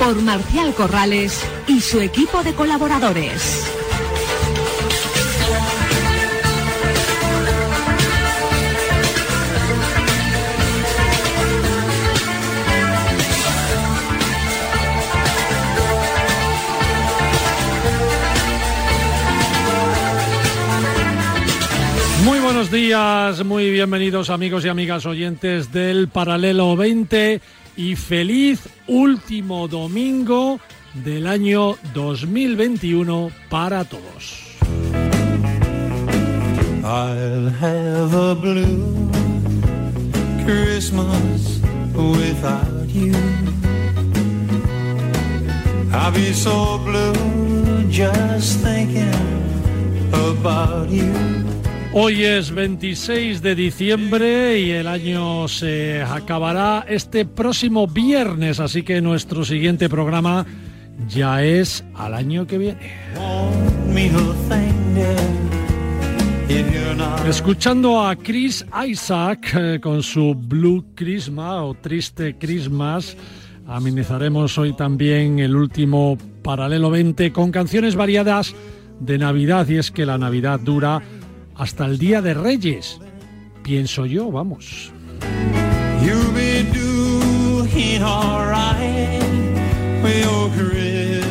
por Marcial Corrales y su equipo de colaboradores. Muy buenos días, muy bienvenidos amigos y amigas oyentes del Paralelo 20 y feliz último domingo del año 2021 para todos. I'll have a blue Christmas without you. I'll be so blue just thinking about you. Hoy es 26 de diciembre y el año se acabará este próximo viernes, así que nuestro siguiente programa ya es al año que viene. Escuchando a Chris Isaac eh, con su Blue Christmas o Triste Christmas, amenizaremos hoy también el último Paralelo 20 con canciones variadas de Navidad y es que la Navidad dura hasta el Día de Reyes. Pienso yo, vamos.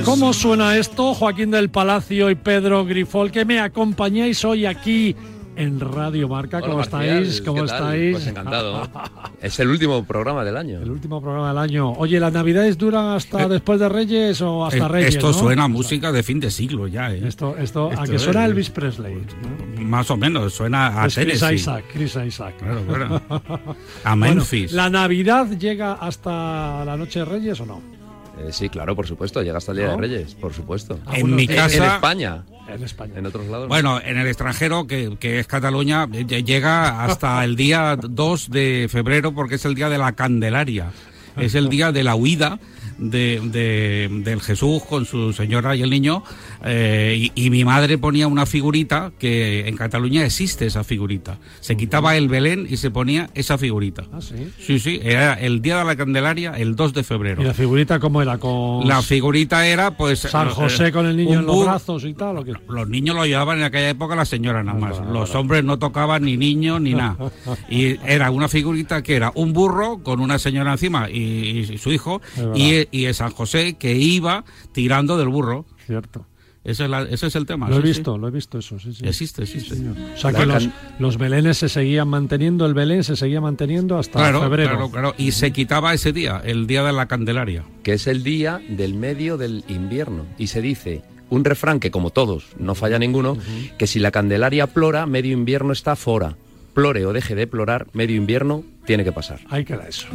¿Cómo suena esto, Joaquín del Palacio y Pedro Grifol, que me acompañáis hoy aquí en Radio Marca? ¿Cómo Marcial, estáis? ¿Cómo ¿qué tal? estáis? Pues encantado. es el último programa del año. El último programa del año. Oye, ¿las navidades duran hasta después de Reyes o hasta Eh, Reyes? Esto no? suena a música de fin de siglo ya, ¿eh? Esto, esto, a Esto que es, suena eh, Elvis Presley. ¿no? Más o menos, suena a Es Chris Tennessee. Isaac, Chris Isaac. Claro, claro. A Bueno, Memphis. ¿La Navidad llega hasta la noche de Reyes o no? Eh, sí, claro, por supuesto. Llega hasta el Día ¿No? de Reyes, por supuesto. En mi casa- En, España. En España. En otros lados. no. Bueno, en el extranjero, que, que es Cataluña, eh, llega hasta el día 2 de febrero porque es el día de la Candelaria. Es el día de la huida de, de- del Jesús con su señora y el niño. eh, y, y mi madre ponía una figurita que en Cataluña existe esa figurita. Se quitaba el Belén y se ponía esa figurita. Ah, sí. Sí, sí, era el día de la Candelaria, el 2 de febrero. ¿Y la figurita cómo era? Con La figurita era, pues. San eh, José con el niño en los brazos y tal. ¿o qué? Los niños lo llevaban en aquella época la señora nada más. vale, Los hombres no tocaban ni niños ni nada. Y era una figurita que era un burro con una señora encima y, y su hijo y, y el San José que iba tirando del burro. Cierto. Ese es, la- ese es el tema. Lo he sí, visto, lo he visto eso, sí. Existe, existe. O sea que La los, can- los belenes se seguían manteniendo, el belén se seguía manteniendo hasta Claro, febrero. claro, claro. Y se quitaba ese día, el día de la Candelaria. Que es el día del medio del invierno. Y se dice un refrán que, como todos, no falla ninguno, que si la Candelaria plora, medio invierno está fora. Plore o deje de plorar, medio invierno tiene que pasar. Ahí queda eso.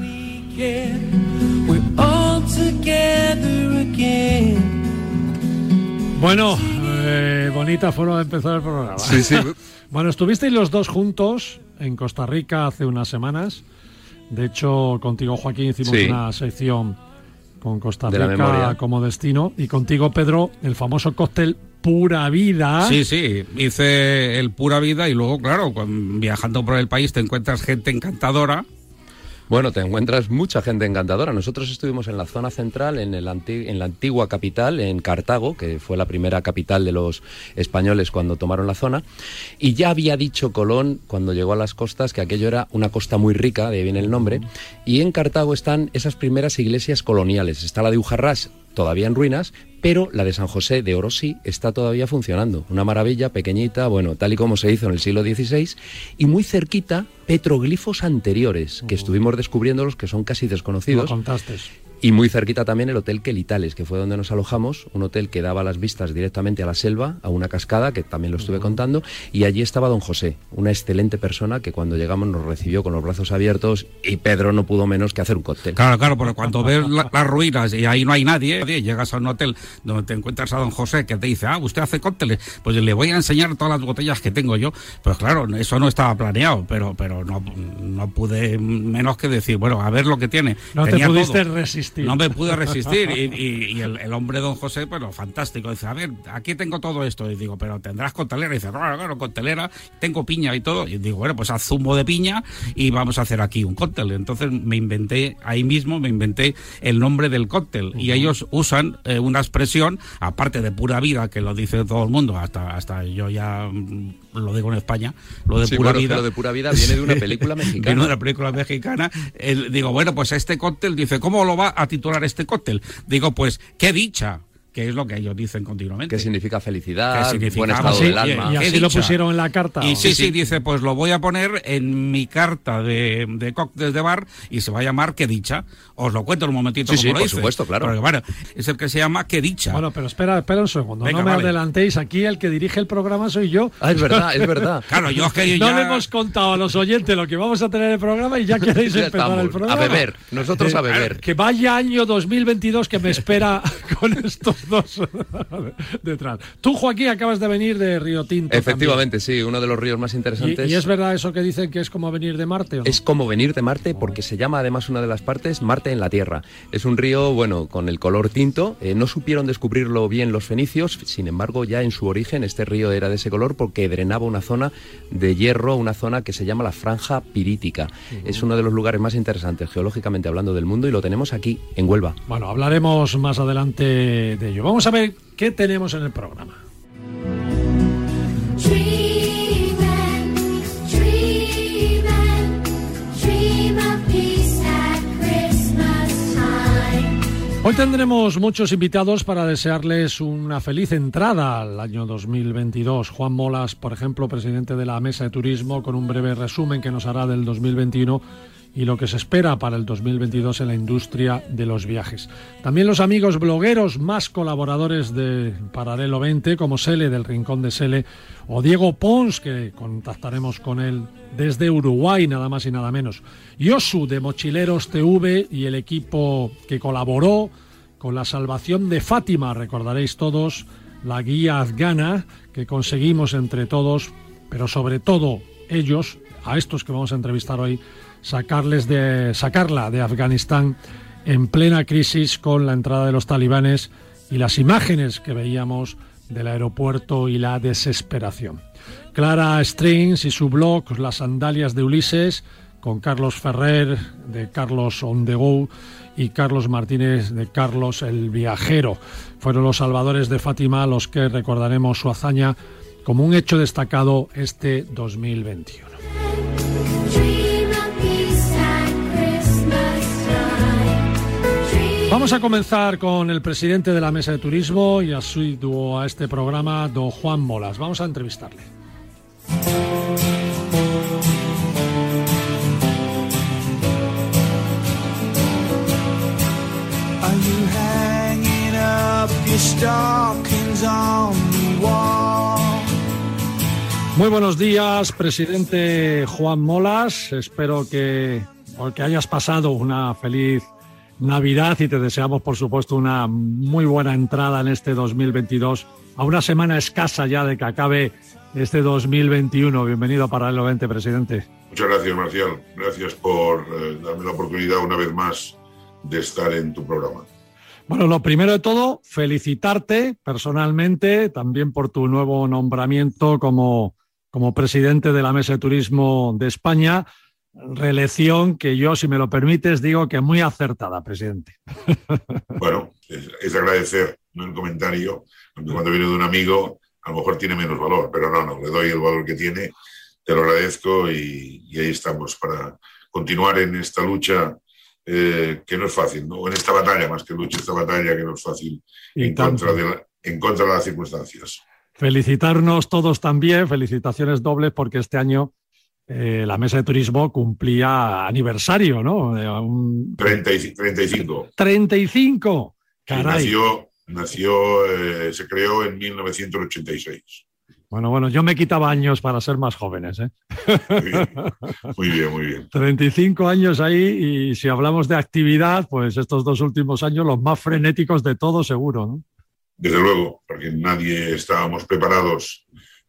Bueno, eh, bonita forma de empezar el programa. sí. Bueno, estuvisteis los dos juntos en Costa Rica hace unas semanas. De hecho, contigo, Joaquín, hicimos Sí. una sección con Costa Rica como destino. Y contigo, Pedro, el famoso cóctel Pura Vida. Sí, sí, hice el pura vida y luego, claro, cuando- viajando por el país te encuentras gente encantadora. Bueno, te encuentras mucha gente encantadora. Nosotros estuvimos en la zona central, en, el anti- en la antigua capital, en Cartago, que fue la primera capital de los españoles cuando tomaron la zona. Y ya había dicho Colón, cuando llegó a las costas, que aquello era una costa muy rica, de ahí viene el nombre. Y en Cartago están esas primeras iglesias coloniales. Está la de Ujarrás, todavía en ruinas, pero la de San José de Orosí está todavía funcionando. Una maravilla pequeñita, bueno, tal y como se hizo en el siglo XVI, y muy cerquita petroglifos anteriores, que estuvimos descubriéndolos, que son casi Lo desconocidos. contaste. Y muy cerquita también el Hotel Quelitales, que fue donde nos alojamos, un hotel que daba las vistas directamente a la selva, a una cascada, que también lo estuve contando, y allí estaba don José, una excelente persona que cuando llegamos nos recibió con los brazos abiertos y Pedro no pudo menos que hacer un cóctel. Claro, claro, porque cuando ves la- las ruinas y ahí no hay nadie, llegas a un hotel donde te encuentras a don José que te dice, ah, usted hace cócteles, pues le voy a enseñar todas las botellas que tengo yo. Pues claro, eso no estaba planeado, pero, pero no, no pude menos que decir, bueno, a ver lo que tiene. No te pudiste todo. resistir. No me pude resistir. Y, y- y el, el hombre don José, pues lo fantástico. Dice, a ver, aquí tengo todo esto. Y digo, pero tendrás coctelera. Y dice, claro, claro, coctelera, tengo piña y todo. Y digo, bueno, pues haz zumo de piña y vamos a hacer aquí un cóctel. Entonces me inventé, ahí mismo me inventé el nombre del cóctel. Y ellos usan eh, una expresión, aparte de pura vida, que lo dice todo el mundo, hasta, hasta yo ya mm, lo digo en España, lo de Sí, pura bueno, vida. lo de pura vida viene de una película mexicana. Vino de una película mexicana. El- digo, bueno, pues este cóctel, dice, ¿cómo lo va a titular este cóctel? Digo, pues, qué dicha, que es lo que ellos dicen continuamente. que significa felicidad, ¿Qué significa? buen Ah, estado sí, del alma. Y Qué así lo pusieron en la carta. Y sí, sí, dice, pues lo voy a poner en mi carta de, de cócteles de bar y se va a llamar Qué dicha. Os lo cuento en un momentito Sí, como sí, lo por dice. supuesto, claro. Porque, bueno, es el que se llama Qué dicha. Bueno, pero espera, espera un segundo. Venga, no me vale. adelantéis. Aquí el que dirige el programa soy yo. Ah, es verdad, es verdad. claro, yo es que yo No ya... le hemos contado a los oyentes lo que vamos a tener en el programa y ya queréis Ya empezar el programa. a beber, nosotros a beber. Que vaya año 2022 que me espera con estos dos detrás. Tú, Joaquín, acabas de venir de Río Tinto. Efectivamente, sí, uno de los ríos más interesantes. ¿Y, y es verdad eso que dicen que es como venir de Marte? ¿o no? Es como venir de Marte porque se llama además una de las partes Marte en la Tierra. Es un río, bueno, con el color tinto. Eh, no supieron descubrirlo bien los fenicios, sin embargo, ya en su origen este río era de ese color porque drenaba una zona de hierro, una zona que se llama la Franja Pirítica. Es uno de los lugares más interesantes geológicamente hablando del mundo y lo tenemos aquí, en Huelva. Bueno, hablaremos más adelante de ello. Vamos a ver qué tenemos en el programa. Hoy tendremos muchos invitados para desearles una feliz entrada al año 2022. Juan Molas, por ejemplo, presidente de la Mesa de Turismo, con un breve resumen que nos hará del 2021 y lo que se espera para el 2022 en la industria de los viajes. También los amigos blogueros más colaboradores de Paralelo 20, como Sele del Rincón de Sele, o Diego Pons, que contactaremos con él desde Uruguay, nada más y nada menos. Yosu de Mochileros TV y el equipo que colaboró con la salvación de Fátima, recordaréis todos, la guía afgana que conseguimos entre todos, pero sobre todo ellos, a estos que vamos a entrevistar hoy, sacarles de sacarla de Afganistán en plena crisis con la entrada de los talibanes y las imágenes que veíamos del aeropuerto y la desesperación. Clara Strings y su blog Las sandalias de Ulises con Carlos Ferrer de Carlos On y Carlos Martínez de Carlos el Viajero. Fueron los salvadores de Fátima los que recordaremos su hazaña como un hecho destacado este 2021. Vamos a comenzar con el presidente de la Mesa de Turismo y asiduo a este programa, don Juan Molas. Vamos a entrevistarle. Muy buenos días, presidente Juan Molas. Espero que, que hayas pasado una feliz Navidad y te deseamos, por supuesto, una muy buena entrada en este 2022. A una semana escasa ya de que acabe este 2021. Bienvenido a Paralelo 20, presidente. Muchas gracias, Marcial. Gracias por eh, darme la oportunidad una vez más de estar en tu programa. Bueno, lo primero de todo, felicitarte personalmente también por tu nuevo nombramiento como, como presidente de la Mesa de Turismo de España. Reelección que yo, si me lo permites, digo que muy acertada, presidente. Bueno, es, es de agradecer, no el comentario, aunque cuando viene de un amigo a lo mejor tiene menos valor, pero no, no, le doy el valor que tiene, te lo agradezco y, y ahí estamos para continuar en esta lucha eh, que no es fácil, ¿no? En esta batalla, más que lucha, esta batalla que no es fácil Y en tanto. contra, de la- en contra de las circunstancias. Felicitarnos todos también, felicitaciones dobles porque este año eh, la mesa de turismo cumplía aniversario, ¿no? De un 30 y- 35. 35. Sí, Caray. nació, nació eh, se creó en 1986. Bueno, bueno, yo me quitaba años para ser más jóvenes, ¿eh? Muy bien, muy bien. Muy bien. 35 años ahí y si hablamos de actividad, pues estos dos últimos años los más frenéticos de todos seguro, ¿no? Desde luego, porque nadie estábamos preparados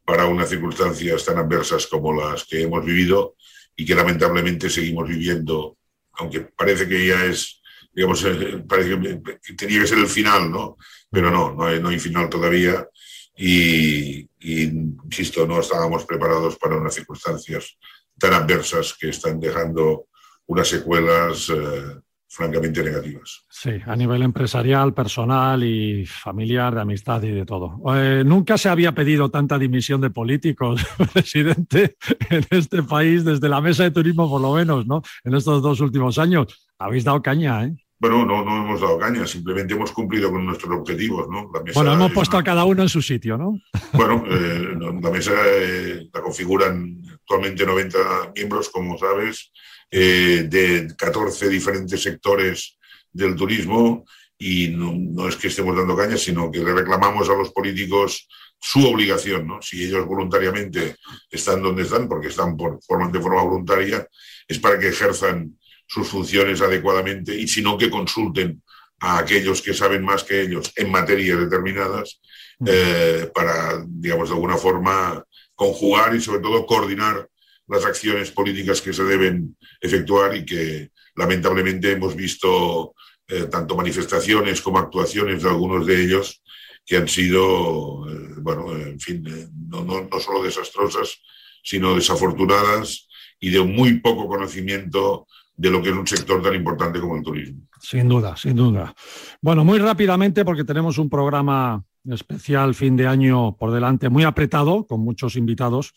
para unas circunstancias tan adversas como las que hemos vivido y que lamentablemente seguimos viviendo, aunque parece que ya es, digamos, eh, parece que tenía que ser el final, ¿no? Pero no, no hay, final todavía y, y, insisto, no estábamos preparados para unas circunstancias tan adversas que están dejando unas secuelas eh, francamente negativas. Sí, a nivel empresarial, personal y familiar, de amistad y de todo. Eh, nunca se había pedido tanta dimisión de políticos, presidente, en este país, desde la mesa de turismo por lo menos, ¿no? En estos dos últimos años. Habéis dado caña, ¿eh? Bueno, no, no hemos dado caña, simplemente hemos cumplido con nuestros objetivos, ¿no? La mesa Bueno, hemos es puesto una- a cada uno en su sitio, ¿no? Bueno, eh, la mesa eh, la configuran actualmente 90 miembros, como sabes, eh, de 14 diferentes sectores del turismo y no, no es que estemos dando caña, sino que le reclamamos a los políticos su obligación, ¿no? Si ellos voluntariamente están donde están, porque están por, forman de forma voluntaria, es para que ejerzan sus funciones adecuadamente y si no que consulten a aquellos que saben más que ellos en materias determinadas eh, para, digamos, de alguna forma conjugar y sobre todo coordinar las acciones políticas que se deben efectuar y que lamentablemente hemos visto eh, tanto manifestaciones como actuaciones de algunos de ellos que han sido, eh, bueno, en fin, eh, no, no, no solo desastrosas, sino desafortunadas y de muy poco conocimiento de lo que es un sector tan importante como el turismo. Sin duda, sin duda. Bueno, muy rápidamente, porque tenemos un programa especial fin de año por delante, muy apretado, con muchos invitados,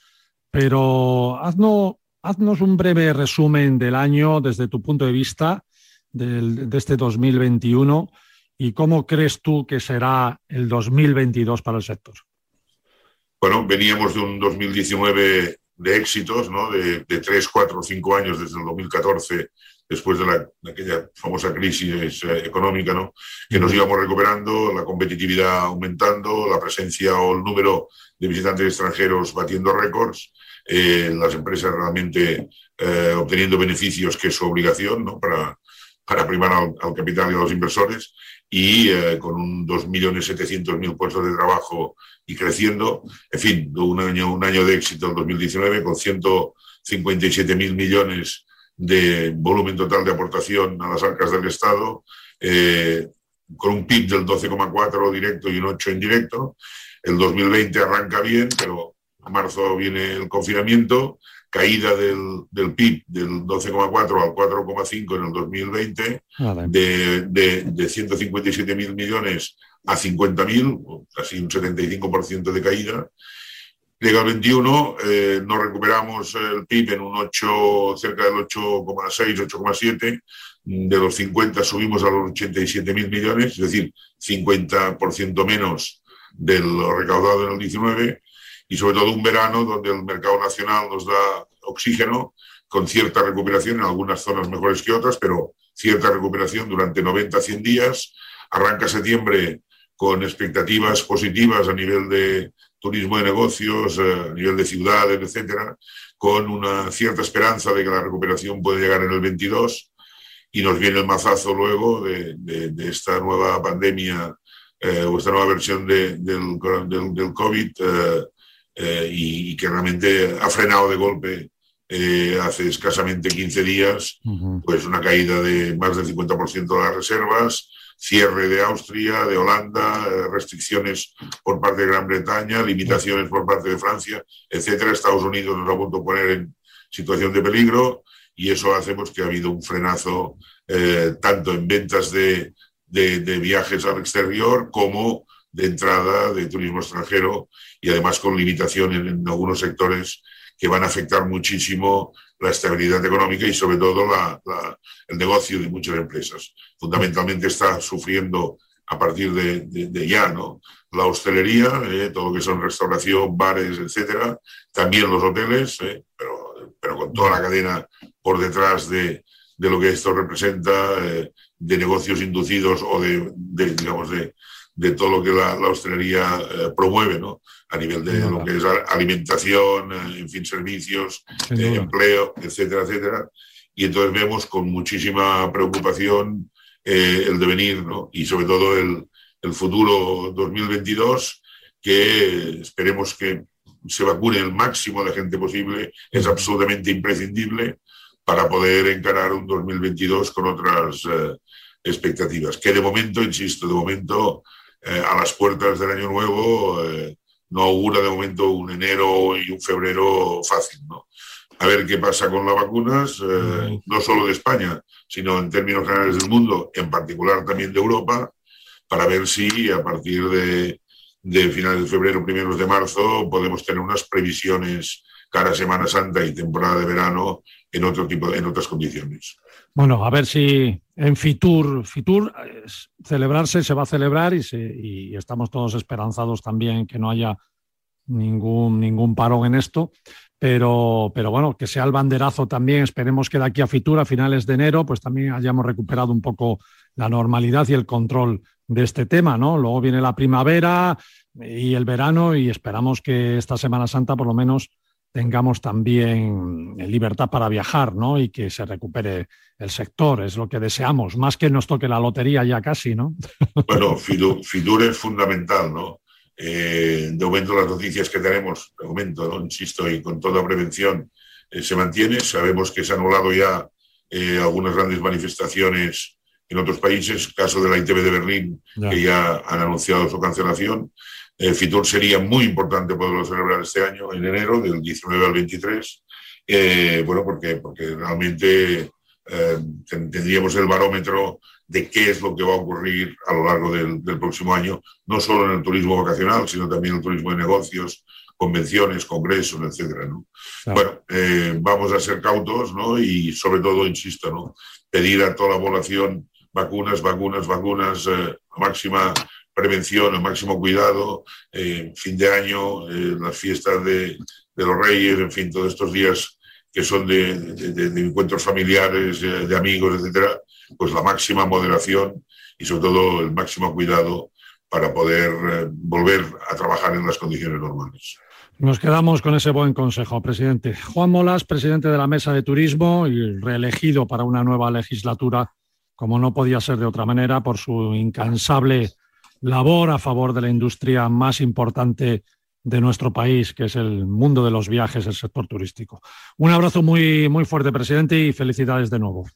pero haznos, haznos un breve resumen del año desde tu punto de vista del- de este 2021 y cómo crees tú que será el 2022 para el sector. Bueno, veníamos de un 2019 de éxitos, ¿no? De, de 3, 4, 5 años desde el 2014, después de, la, aquella famosa crisis eh, económica, ¿no? Que nos íbamos recuperando, la competitividad aumentando, la presencia o el número de visitantes extranjeros batiendo récords, eh, las empresas realmente eh, obteniendo beneficios que es su obligación, ¿no? Para, para primar al, al capital y a los inversores y eh, con un 2.700.000 puestos de trabajo y creciendo. En fin, un año, un año de éxito el 2019 con 157.000 millones de volumen total de aportación a las arcas del Estado, eh, con un PIB del 12,4 directo y un 8 indirecto. El 2020 arranca bien, pero a marzo viene el confinamiento, caída del, del PIB del 12,4 al 4,5 en el 2020 Nada, de, de, de 157 mil millones a 50 mil, casi un 75% de caída. Llega el 21, eh, recuperamos el PIB en un 8, cerca del 8,6, 8,7. De los 50 subimos a los 87 mil millones, es decir, 50% menos de lo recaudado en el 19. Y sobre todo un verano donde el mercado nacional nos da oxígeno con cierta recuperación en algunas zonas mejores que otras, pero cierta recuperación durante 90 100 días. Arranca septiembre con expectativas positivas a nivel de turismo de negocios, eh, a nivel de ciudades, etcétera, con una cierta esperanza de que la recuperación puede llegar en el 22 y nos viene el mazazo luego de, de- de esta nueva pandemia eh, o esta nueva versión de- del, del- del COVID eh, eh, y, y que realmente ha frenado de golpe eh, hace escasamente 15 días Ujú. pues una caída de más del 50% de las reservas, cierre de Austria, de Holanda, eh, restricciones por parte de Gran Bretaña, limitaciones por parte de Francia, etcétera. Estados Unidos nos ha vuelto a poner en situación de peligro y eso hace pues, que ha habido un frenazo eh, tanto en ventas de, de- de viajes al exterior como de entrada de turismo extranjero y además con limitaciones en algunos sectores que van a afectar muchísimo la estabilidad económica y sobre todo la- el negocio de muchas empresas. Fundamentalmente está sufriendo a partir de, ya, ¿no? La hostelería, eh, todo lo que son restauración, bares, etcétera, también los hoteles, eh, pero, pero con toda la cadena por detrás de, de lo que esto representa, eh, de negocios inducidos o de, digamos, de, de todo lo que la, la hostelería eh, promueve, ¿no? A nivel de lo que es alimentación, eh, en fin, servicios, eh, empleo, etcétera, etcétera. Y entonces vemos con muchísima preocupación eh, el devenir, ¿no? Y sobre todo el, el futuro 2022, que esperemos que se vacune el máximo de gente posible, es absolutamente imprescindible para poder encarar un 2022 con otras eh, expectativas. Que de momento, insisto, de momento, eh, a las puertas del año nuevo, eh, no augura de momento un enero y un febrero fácil, ¿no? A ver qué pasa con las vacunas, eh, no solo de España, sino en términos generales del mundo, en particular también de Europa, para ver si a partir de, de finales de febrero, primeros de marzo, podemos tener unas previsiones cara a Semana Santa y temporada de verano en otro tipo, en otras condiciones. Bueno, a ver si en Fitur, Fitur eh, celebrarse se va a celebrar y, se- y estamos todos esperanzados también que no haya ningún, ningún parón en esto. Pero, pero bueno, que sea el banderazo también. Esperemos que de aquí a Fitur, a finales de enero, pues también hayamos recuperado un poco la normalidad y el control de este tema, ¿no? Luego viene la primavera y el verano y esperamos que esta Semana Santa por lo menos tengamos también libertad para viajar, ¿no? Y que se recupere el sector, es lo que deseamos, más que nos toque la lotería ya casi, ¿no? Bueno, Fitur, es fundamental, ¿no? Eh, de momento las noticias que tenemos, de momento, ¿no? insisto, y con toda prevención, eh, se mantiene. Sabemos que se han anulado ya eh, algunas grandes manifestaciones en otros países, caso de la ITV de Berlín, Ya. que ya han anunciado su cancelación. Eh, Fitur sería muy importante poderlo celebrar este año, en enero, del 19 al 23. Eh, bueno, porque, porque realmente eh, ten- tendríamos el barómetro de qué es lo que va a ocurrir a lo largo del, del próximo año, no solo en el turismo vacacional, sino también en el turismo de negocios, convenciones, congresos, etcétera. ¿no? Claro. Bueno, eh, vamos a ser cautos ¿no? y sobre todo, insisto, ¿no? pedir a toda la población vacunas, vacunas, vacunas, eh, máxima prevención, el máximo cuidado, eh, fin de año, eh, las fiestas de, los reyes, en fin, todos estos días que son de, encuentros familiares, eh, de amigos, etcétera, pues la máxima moderación y sobre todo el máximo cuidado para poder volver a trabajar en las condiciones normales. Nos quedamos con ese buen consejo, presidente. Juan Molas, presidente de la Mesa de Turismo y reelegido para una nueva legislatura, como no podía ser de otra manera, por su incansable labor a favor de la industria más importante de nuestro país, que es el mundo de los viajes, el sector turístico. Un abrazo muy, muy fuerte, presidente, y felicidades de nuevo.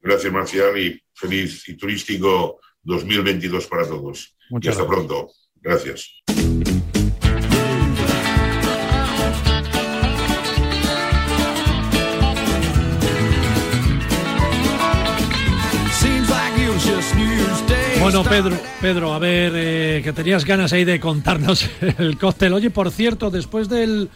Gracias, Marcial, y feliz y turístico 2022 para todos. Muchas y hasta gracias. pronto. Gracias. Bueno, Pedro, Pedro, a ver, eh, que tenías ganas ahí de contarnos el cóctel. Oye, por cierto, después del,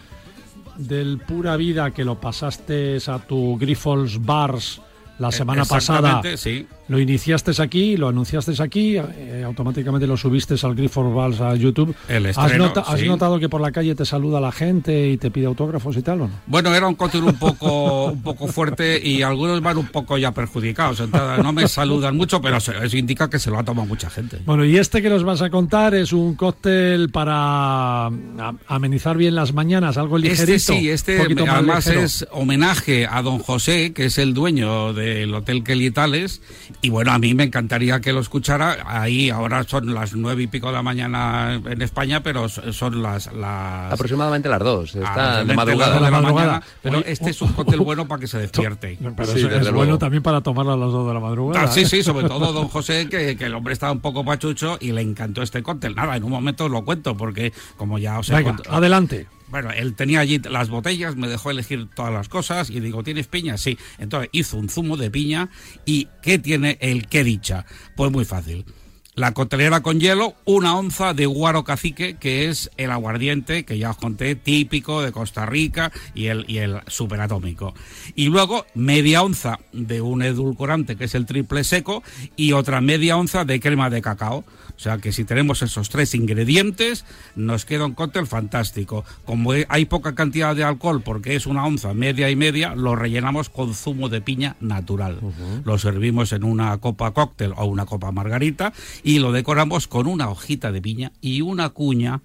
del Pura Vida que lo pasaste a tu Grifols Bars la semana pasada, sí. Lo iniciaste aquí, lo anunciaste aquí, eh, automáticamente lo subiste al Grifols Bars a YouTube. El ¿Has, estreno, nota- has sí. notado que por la calle te saluda la gente y te pide autógrafos y tal o no? Bueno, era un cóctel un poco, un poco fuerte y algunos van un poco ya perjudicados. Entonces, no me saludan mucho, pero eso indica que se lo ha tomado mucha gente. Bueno, y este que nos vas a contar es un cóctel para amenizar bien las mañanas, algo ligerito. Este sí, este además ligero. es homenaje a don José, que es el dueño del Hotel Quelitales. Y bueno, a mí me encantaría que lo escuchara. Ahí ahora son las nueve y pico de la mañana en España, pero so- son las... las Aproximadamente las dos. Está de madrugada. dos de la La madrugada. mañana, pero Oye, este es un cóctel bueno para que se despierte. Pero Sí, es bueno también para tomarlo a las 2 de la madrugada. Ah, sí, ¿eh? sí, sobre todo don José, que, que el hombre estaba un poco pachucho y le encantó este cóctel. Nada, en un momento os lo cuento, porque como ya os he Venga, adelante. Bueno, él tenía allí las botellas, me dejó elegir todas las cosas y digo, ¿tienes piña? Sí. Entonces hizo un zumo de piña y ¿qué tiene el qué dicha? Pues muy fácil. la coctelera con hielo, una onza de guaro cacique, que es el aguardiente que ya os conté, típico de Costa Rica y el, y el superatómico. Y luego media onza de un edulcorante que es el triple seco y otra media onza de crema de cacao. O sea que si tenemos esos tres ingredientes, nos queda un cóctel fantástico. Como hay poca cantidad de alcohol, porque es una onza media y media, lo rellenamos con zumo de piña natural. Lo servimos en una copa cóctel o una copa margarita y lo decoramos con una hojita de piña y una cuña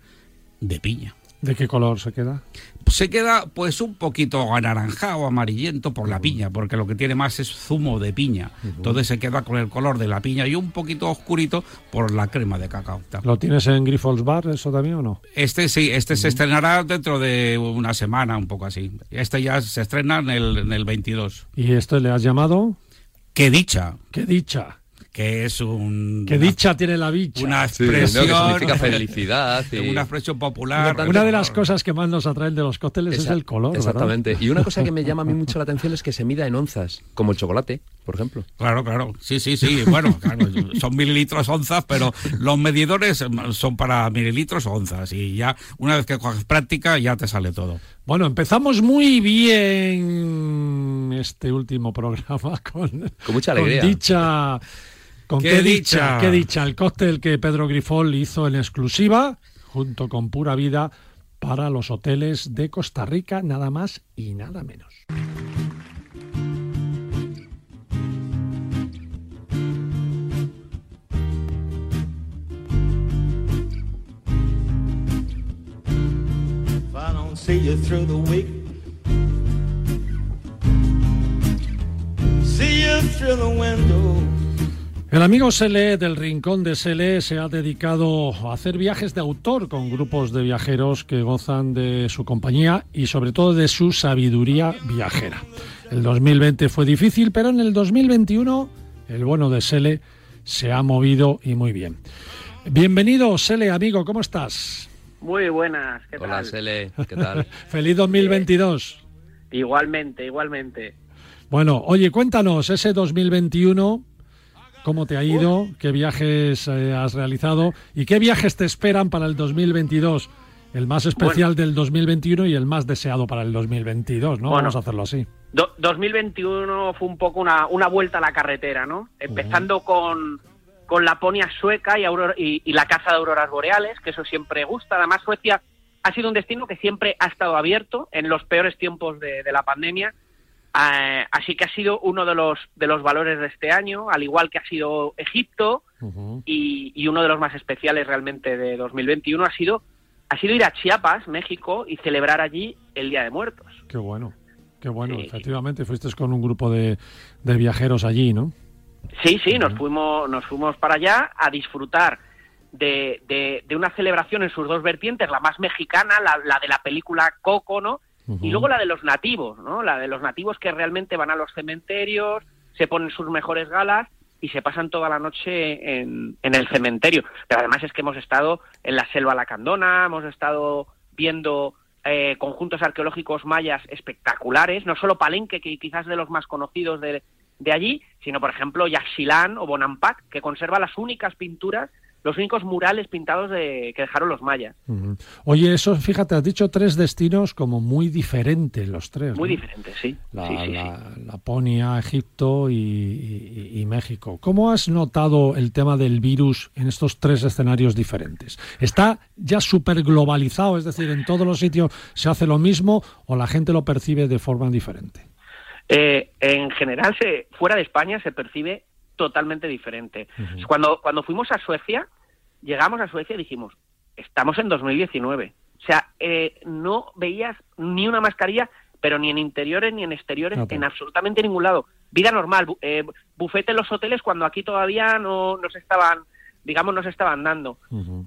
de piña. ¿De qué color se queda? Se queda pues un poquito anaranjado, amarillento por la piña, porque lo que tiene más es zumo de piña. Entonces se queda con el color de la piña y un poquito oscurito por la crema de cacao. ¿Lo tienes en Grifols Bar, eso también o no? Este sí, este se estrenará dentro de una semana, un poco así. Este ya se estrena en el, en el 22. ¿Y esto le has llamado? ¡Qué dicha! ¡Qué dicha! Que es un... ¡Qué una- dicha tiene la bicha! Una Sí, ¿no? expresión... que significa felicidad. y- Una expresión popular. Una de las cosas que más nos atraen de los cócteles es el color, ¿verdad? Exactamente. Y una cosa que me llama a mí mucho la atención es que se mida en onzas, como el chocolate, por ejemplo. Claro, claro. Sí, sí, sí. Bueno, claro, son mililitros, onzas, pero los medidores son para mililitros o onzas. Y ya, una vez que coges práctica, ya te sale todo. Bueno, empezamos muy bien este último programa con, Con mucha alegría. con dicha. Con ¡Qué qué, dicha! dicha, qué dicha. El cóctel que Pedro Grifol hizo en exclusiva, junto con Pura Vida, para los hoteles de Costa Rica, nada más y nada menos. See you through the week, see you through the window. El amigo Sele del Rincón de Sele se ha dedicado a hacer viajes de autor con grupos de viajeros que gozan de su compañía y sobre todo de su sabiduría viajera. El 2020 fue difícil, pero en el 2021 el bueno de Sele se ha movido y muy bien. Bienvenido, Sele, amigo, ¿cómo estás? Muy buenas, ¿qué Hola, tal? Sele, ¿qué tal? Feliz 2022. Igualmente, igualmente. Bueno, oye, cuéntanos ese 2021, cómo te ha ido, qué viajes eh, has realizado y qué viajes te esperan para el 2022. El más especial del 2021 y el más deseado para el 2022, ¿no? Bueno. Vamos a hacerlo así. Do- 2021 fue un poco una, una vuelta a la carretera, ¿no? Empezando con, con Laponia sueca y, aurora- y, y la caza de auroras boreales, que eso siempre gusta. Además, Suecia ha sido un destino que siempre ha estado abierto en los peores tiempos de, de la pandemia. Eh, así que ha sido uno de los, de los valores de este año, al igual que ha sido Egipto, y, y uno de los más especiales realmente de 2021 ha sido, ha sido ir a Chiapas, México, y celebrar allí el Día de Muertos. Qué bueno, qué bueno. Sí. Efectivamente, fuiste con un grupo de, de viajeros allí, ¿no? Sí, sí, nos fuimos, nos fuimos para allá a disfrutar de, de- de una celebración en sus dos vertientes, la más mexicana, la, la de la película Coco, ¿no? Y luego la de los nativos, ¿no? La de los nativos que realmente van a los cementerios, se ponen sus mejores galas y se pasan toda la noche en, en el cementerio. Pero además es que hemos estado en la selva lacandona, hemos estado viendo eh, conjuntos arqueológicos mayas espectaculares, no solo Palenque, que quizás de los más conocidos de, de allí, sino por ejemplo Yaxchilán o Bonampak, que conserva las únicas pinturas, los únicos murales pintados de, que dejaron los mayas. Oye, eso, fíjate, has dicho tres destinos como muy diferentes los tres. Muy ¿no? diferentes, sí. La, Sí, sí, sí. la- Laponia, Egipto y, y- y México. ¿Cómo has notado el tema del virus en estos tres escenarios diferentes? ¿Está ya súper globalizado? Es decir, ¿en todos los sitios se hace lo mismo o la gente lo percibe de forma diferente? Eh, en general, se, fuera de España se percibe totalmente diferente. Cuando, cuando fuimos a Suecia, llegamos a Suecia y dijimos, estamos en 2019. O sea, eh, no veías ni una mascarilla, pero ni en interiores ni en exteriores, en absolutamente ningún lado. Vida normal, bu- eh, bufete en los hoteles cuando aquí todavía no nos estaban, digamos, nos estaban dando.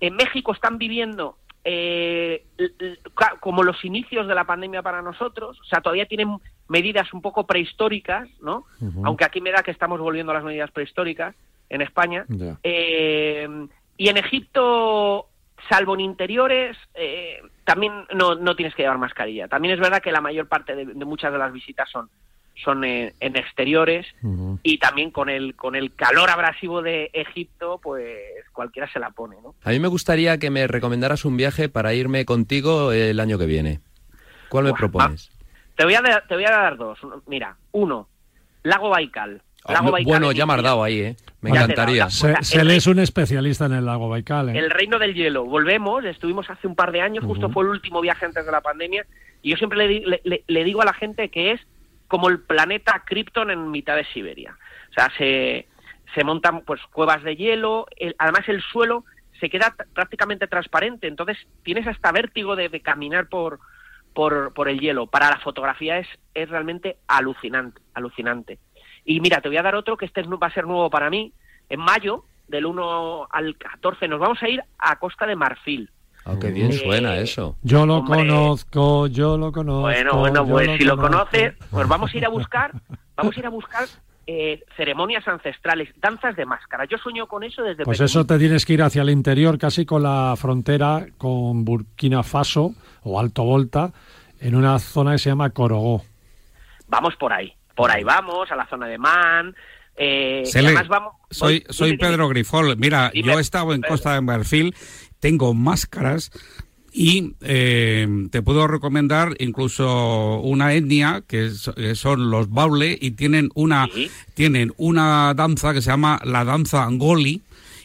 En México están viviendo eh, como los inicios de la pandemia para nosotros, o sea, todavía tienen medidas un poco prehistóricas, ¿no? Aunque aquí me da que estamos volviendo a las medidas prehistóricas en España. Eh, y en Egipto, salvo en interiores, eh, también no, no tienes que llevar mascarilla. También es verdad que la mayor parte de, de muchas de las visitas son, son en, en exteriores y también con el con el calor abrasivo de Egipto, pues cualquiera se la pone, ¿no? A mí me gustaría que me recomendaras un viaje para irme contigo el año que viene. ¿Cuál me propones? Te voy a dar, te voy a dar dos. Mira, uno, Lago Baikal. Ah, Lago Baikal bueno, en ya me has dado ahí, ¿eh? Me Ya encantaría. Se, O sea, se el le es un especialista en el lago Baikal. ¿eh? El reino del hielo. Volvemos, estuvimos hace un par de años, justo fue el último viaje antes de la pandemia, y yo siempre le- le- le digo a la gente que es como el planeta Krypton en mitad de Siberia. O sea, se, se montan pues cuevas de hielo, el- además el suelo se queda prácticamente transparente, entonces tienes hasta vértigo de, caminar por, por, por el hielo. Para la fotografía es, realmente alucinante, alucinante. Y mira, te voy a dar otro que este va a ser nuevo para mí. En mayo, del 1 al 14, nos vamos a ir a Costa de Marfil. Ah, qué bien Eh, suena eso. Yo lo Hombre. conozco, yo lo conozco. Bueno, bueno, pues si lo conoces, pues vamos a ir a buscar, vamos a ir a buscar eh, ceremonias ancestrales, danzas de máscara. Yo sueño con eso desde Pues pequeño. eso te tienes que ir hacia el interior, casi con la frontera con Burkina Faso o Alto Volta, en una zona que se llama Corogó. Vamos por ahí, por ahí vamos, a la zona de Man. Eh, Sele, además vamos. soy, voy- soy. Pedro Grifol. Mira, Dime, yo he estado en. Costa de Marfil, tengo máscaras y eh, te puedo recomendar incluso una etnia que es- que son los baule y tienen una Sí. tienen una danza que se llama la danza angoli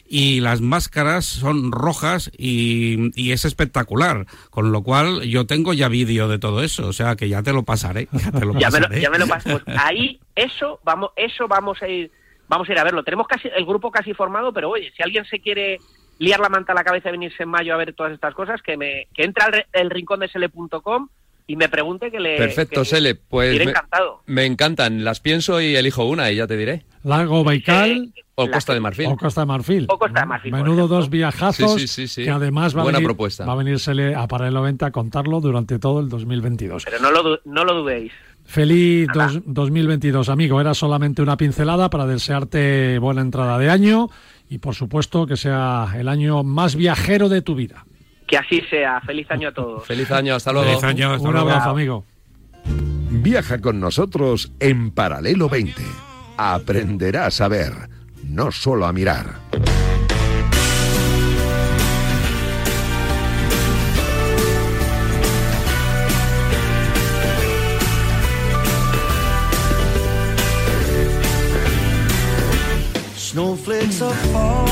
y las máscaras son rojas y, y es espectacular, con lo cual yo tengo ya vídeo de todo eso, o sea que ya te lo pasaré, ya te lo ya me lo, pasaré. ya me lo paso. Pues ahí, eso, vamos, eso vamos a ir, vamos a ir a verlo. Tenemos casi el grupo casi formado, pero oye, si alguien se quiere liar la manta a la cabeza y venirse en mayo a ver todas estas cosas, que me, que entra al el rincón de sele.com y me pregunte que le. Perfecto, que- Sele. Pues me, encantado. me encantan. Las pienso y elijo una y ya te diré. Lago Baikal Eh, O la Costa de Marfil. o Costa de Marfil. O Costa de Marfil, Menudo dos viajazos Sí, sí, sí, sí. que además va a, Buena venir, propuesta. va a venírsele a Paralelo 20 a contarlo durante todo el 2022. Pero no lo, du- no lo dudéis. Feliz dos- 2022, amigo. Era solamente una pincelada para desearte buena entrada de año y, por supuesto, que sea el año más viajero de tu vida. Que así sea. Feliz año a todos. Feliz año, hasta luego. Feliz año, hasta Un luego. abrazo, amigo. Viaja con nosotros en Paralelo 20. Aprenderás a ver, no solo a mirar. it's a fall.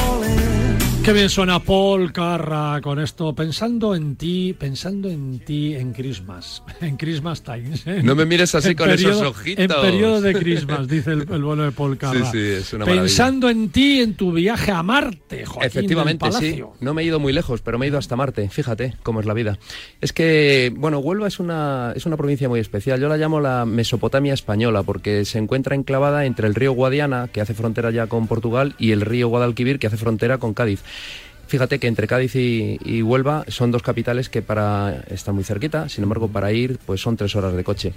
Qué bien suena Paul Carra con esto, pensando en ti, pensando en ti en Christmas, en Christmas Times. ¿eh? No me mires así con esos periodo- ojitos. En periodo de Christmas, dice el, el bueno de Paul Carra. Sí, sí, es una Pensando en ti, en tu viaje a Marte, Joaquín Efectivamente, del sí. No me he ido muy lejos, pero me he ido hasta Marte. Fíjate cómo es la vida. Es que, bueno, Huelva es una, es una provincia muy especial. Yo la llamo la Mesopotamia española porque se encuentra enclavada entre el río Guadiana, que hace frontera ya con Portugal, y el río Guadalquivir, que hace frontera con Cádiz. Fíjate que entre Cádiz y, y Huelva son dos capitales que para están muy cerquita, sin embargo para ir pues son tres horas de coche.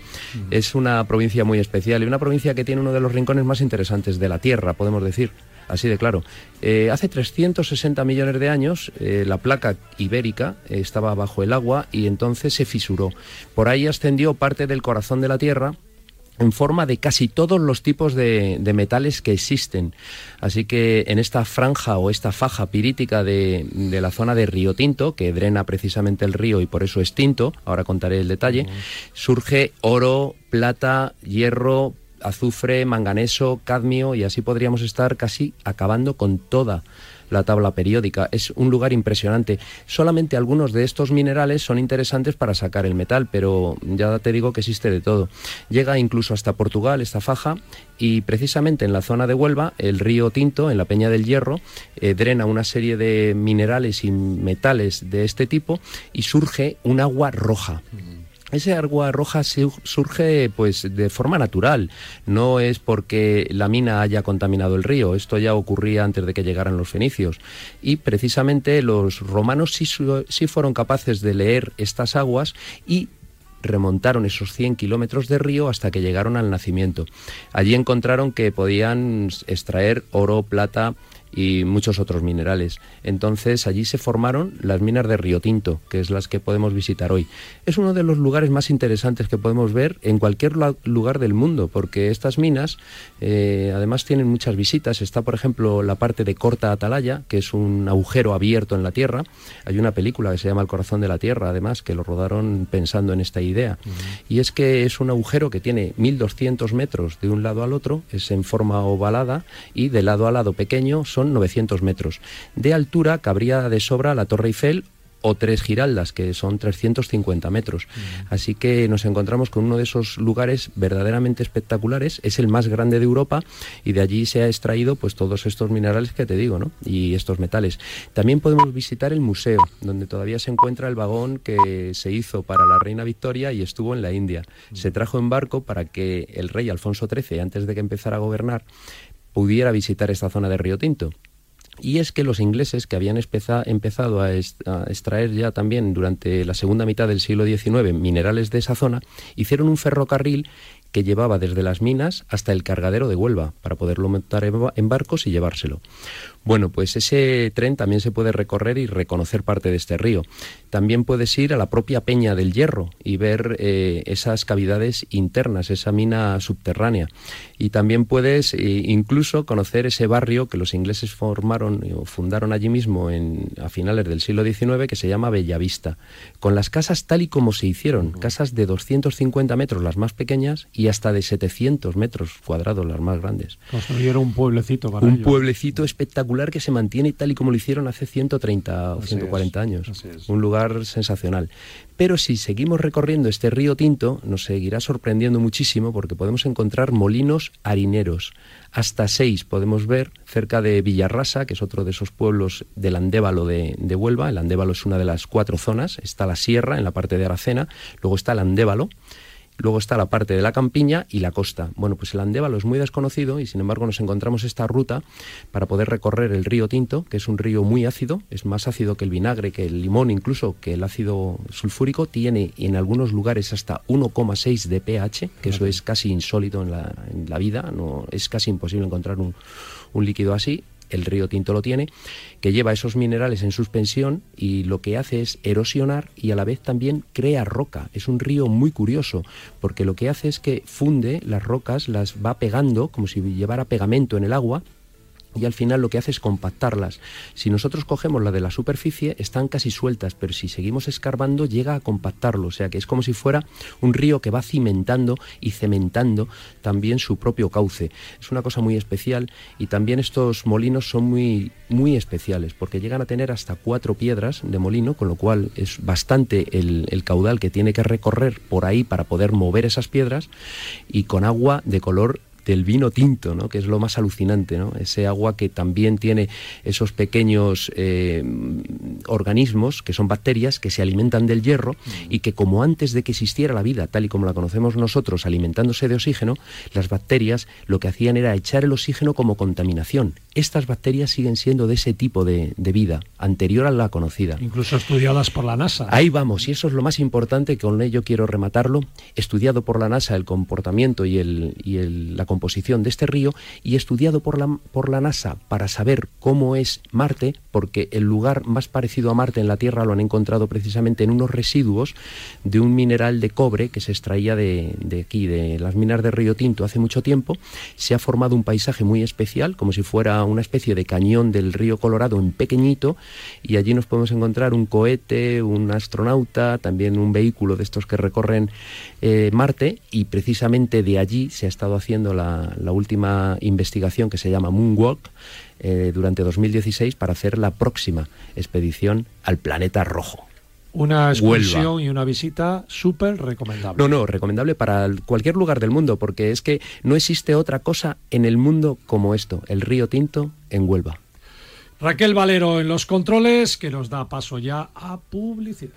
Es una provincia muy especial y una provincia que tiene uno de los rincones más interesantes de la tierra, podemos decir, así de claro. Eh, hace 360 millones de años eh, la placa ibérica eh, estaba bajo el agua y entonces se fisuró. Por ahí ascendió parte del corazón de la tierra en forma de casi todos los tipos de, de metales que existen. Así que en esta franja o esta faja pirítica de, de la zona de Río Tinto, que drena precisamente el río y por eso es tinto, ahora contaré el detalle, surge oro, plata, hierro, azufre, manganeso, cadmio y así podríamos estar casi acabando con toda la tabla periódica. Es un lugar impresionante. Solamente algunos de estos minerales son interesantes para sacar el metal, pero ya te digo que existe de todo. Llega incluso hasta Portugal esta faja y precisamente en la zona de Huelva, el río Tinto, en la Peña del Hierro, eh, drena una serie de minerales y metales de este tipo y surge un agua roja. Ese agua roja su- surge pues de forma natural, no es porque la mina haya contaminado el río, esto ya ocurría antes de que llegaran los fenicios. Y precisamente los romanos sí, sí fueron capaces de leer estas aguas y remontaron esos 100 kilómetros de río hasta que llegaron al nacimiento. Allí encontraron que podían extraer oro, plata, y muchos otros minerales. Entonces allí se formaron las minas de Río Tinto, que es las que podemos visitar hoy. Es uno de los lugares más interesantes que podemos ver en cualquier lugar del mundo, porque estas minas eh, además tienen muchas visitas. Está, por ejemplo, la parte de Corta Atalaya, que es un agujero abierto en la tierra. Hay una película que se llama El corazón de la tierra, además, que lo rodaron pensando en esta idea. Y es que es un agujero que tiene 1200 metros de un lado al otro, es en forma ovalada, y de lado a lado pequeño son 900 metros. De altura cabría de sobra la Torre Eiffel o tres giraldas, que son 350 metros. Así que nos encontramos con uno de esos lugares verdaderamente espectaculares. Es el más grande de Europa y de allí se ha extraído pues todos estos minerales que te digo, ¿no? Y estos metales. También podemos visitar el museo, donde todavía se encuentra el vagón que se hizo para la reina Victoria y estuvo en la India. Se trajo en barco para que el rey Alfonso XIII, antes de que empezara a gobernar, pudiera visitar esta zona de Río Tinto. Y es que los ingleses, que habían empezado a, extraer ya también durante la segunda mitad del siglo XIX minerales de esa zona, hicieron un ferrocarril que llevaba desde las minas hasta el cargadero de Huelva para poderlo montar en barcos y llevárselo. Bueno, pues ese tren también se puede recorrer y reconocer parte de este río. También puedes ir a la propia Peña del Hierro y ver eh, esas cavidades internas, esa mina subterránea. Y también puedes eh, incluso conocer ese barrio que los ingleses formaron o fundaron allí mismo en, a finales del siglo XIX que se llama Bellavista, con las casas tal y como se hicieron, casas de 250 metros las más pequeñas y hasta de 700 metros cuadrados las más grandes. Construyeron un pueblecito para Un pueblecito espectacular que se mantiene tal y como lo hicieron hace 130 o Así 140 es, años. Un lugar sensacional. Pero si seguimos recorriendo este río Tinto, nos seguirá sorprendiendo muchísimo porque podemos encontrar molinos harineros. Hasta seis podemos ver cerca de Villarrasa, que es otro de esos pueblos del Andévalo de, de Huelva. El Andévalo es una de las cuatro zonas. Está la sierra en la parte de Aracena, luego está el Andévalo. Luego está la parte de la campiña y la costa. Bueno, pues el Andévalo es muy desconocido y sin embargo nos encontramos esta ruta para poder recorrer el río Tinto, que es un río muy ácido, es más ácido que el vinagre, que el limón, incluso que el ácido sulfúrico, tiene en algunos lugares hasta 1,6 de pH, que eso es casi insólito en la, en la vida, no, es casi imposible encontrar un, un líquido así el río Tinto lo tiene, que lleva esos minerales en suspensión y lo que hace es erosionar y a la vez también crea roca. Es un río muy curioso, porque lo que hace es que funde las rocas, las va pegando como si llevara pegamento en el agua y al final lo que hace es compactarlas. Si nosotros cogemos la de la superficie, están casi sueltas, pero si seguimos escarbando llega a compactarlo, o sea que es como si fuera un río que va cimentando y cementando también su propio cauce. Es una cosa muy especial y también estos molinos son muy, muy especiales porque llegan a tener hasta cuatro piedras de molino, con lo cual es bastante el, el caudal que tiene que recorrer por ahí para poder mover esas piedras y con agua de color del vino tinto, ¿no? que es lo más alucinante, ¿no? ese agua que también tiene esos pequeños eh, organismos, que son bacterias, que se alimentan del hierro y que como antes de que existiera la vida, tal y como la conocemos nosotros, alimentándose de oxígeno, las bacterias lo que hacían era echar el oxígeno como contaminación. Estas bacterias siguen siendo de ese tipo de, de vida, anterior a la conocida. Incluso estudiadas por la NASA. Ahí vamos, y eso es lo más importante, que con ello quiero rematarlo. Estudiado por la NASA el comportamiento y, el, y el- la composición de este río, y estudiado por la, por la NASA para saber cómo es Marte, porque el lugar más parecido a Marte en la Tierra lo han encontrado precisamente en unos residuos de un mineral de cobre que se extraía de, aquí, de las minas de Río Tinto hace mucho tiempo. Se ha formado un paisaje muy especial, como si fuera una especie de cañón del río Colorado en pequeñito, y allí nos podemos encontrar un cohete, un astronauta, también un vehículo de estos que recorren eh, Marte, y precisamente de allí se ha estado haciendo la, la última investigación que se llama Moonwalk eh, durante 2016 para hacer la próxima expedición al planeta rojo. Una excursión Huelva. y una visita súper recomendable. No, no, recomendable para cualquier lugar del mundo, porque es que no existe otra cosa en el mundo como esto, el río Tinto en Huelva. Raquel Valero en los controles, que nos da paso ya a publicidad.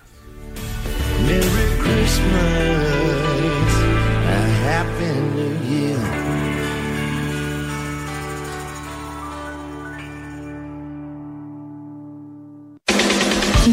Merry Christmas, a Happy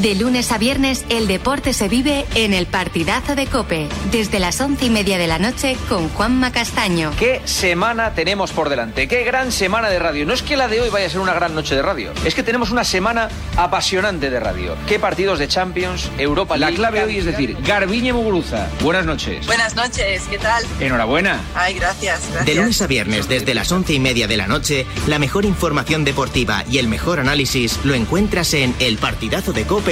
De lunes a viernes, el deporte se vive en el partidazo de Cope, desde las once y media de la noche con Juanma Castaño. ¿Qué semana tenemos por delante? ¿Qué gran semana de radio? No es que la de hoy vaya a ser una gran noche de radio, es que tenemos una semana apasionante de radio. ¿Qué partidos de Champions, Europa La clave hoy es decir, Garbiñe Muguruza. Buenas noches. Buenas noches, ¿qué tal? Enhorabuena. Ay, gracias, gracias. De lunes a viernes, desde las once y media de la noche, la mejor información deportiva y el mejor análisis lo encuentras en El Partidazo de Cope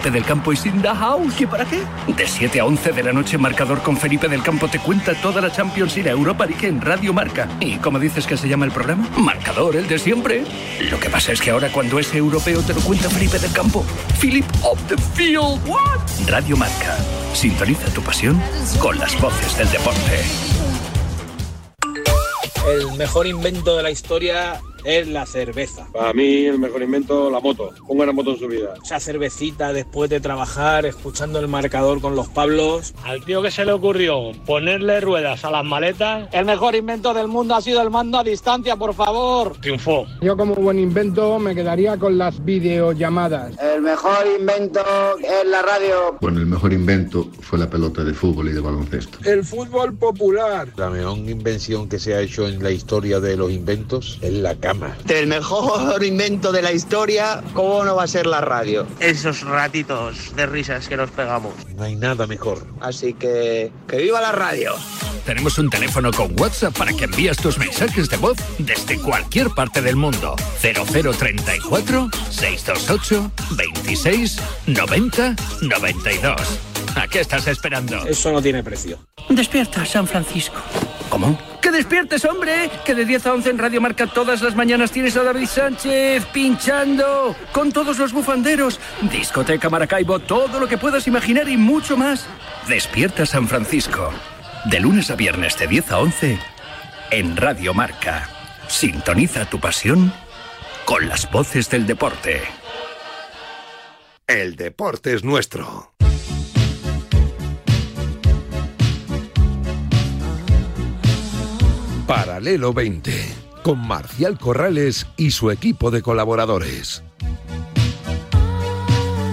Felipe del Campo is in the house. ¿Qué para qué? De 7 a 11 de la noche, marcador con Felipe del Campo te cuenta toda la Champions y la Europa League en Radio Marca. ¿Y cómo dices que se llama el programa? Marcador, el de siempre. Lo que pasa es que ahora cuando es europeo te lo cuenta Felipe del Campo. Philip of the field. What? Radio Marca. Sintoniza tu pasión con las voces del deporte. El mejor invento de la historia es la cerveza. Para mí el mejor invento, la moto. Ponga una moto en su vida. Esa cervecita después de trabajar, escuchando el marcador con los Pablos. Al tío que se le ocurrió ponerle ruedas a las maletas, el mejor invento del mundo ha sido el mando a distancia, por favor. Triunfó. Yo como buen invento me quedaría con las videollamadas. El mejor invento es la radio. Bueno, el mejor invento fue la pelota de fútbol y de baloncesto. El fútbol popular. La mejor invención que se ha hecho en la historia de los inventos es la cama. El mejor invento de la historia, ¿cómo no va a ser la radio? Esos ratitos de risas que nos pegamos. No hay nada mejor. Así que, ¡que viva la radio! Tenemos un teléfono con WhatsApp para que envías tus mensajes de voz desde cualquier parte del mundo. 0034 628 26 90 92. ¿A qué estás esperando? Eso no tiene precio. Despierta, San Francisco. ¿Cómo? ¡Que despiertes, hombre! Que de 10 a 11 en Radio Marca todas las mañanas tienes a David Sánchez pinchando con todos los bufanderos. Discoteca Maracaibo, todo lo que puedas imaginar y mucho más. Despierta San Francisco. De lunes a viernes de 10 a 11 en Radio Marca. Sintoniza tu pasión con las voces del deporte. El deporte es nuestro. Paralelo 20, con Marcial Corrales y su equipo de colaboradores.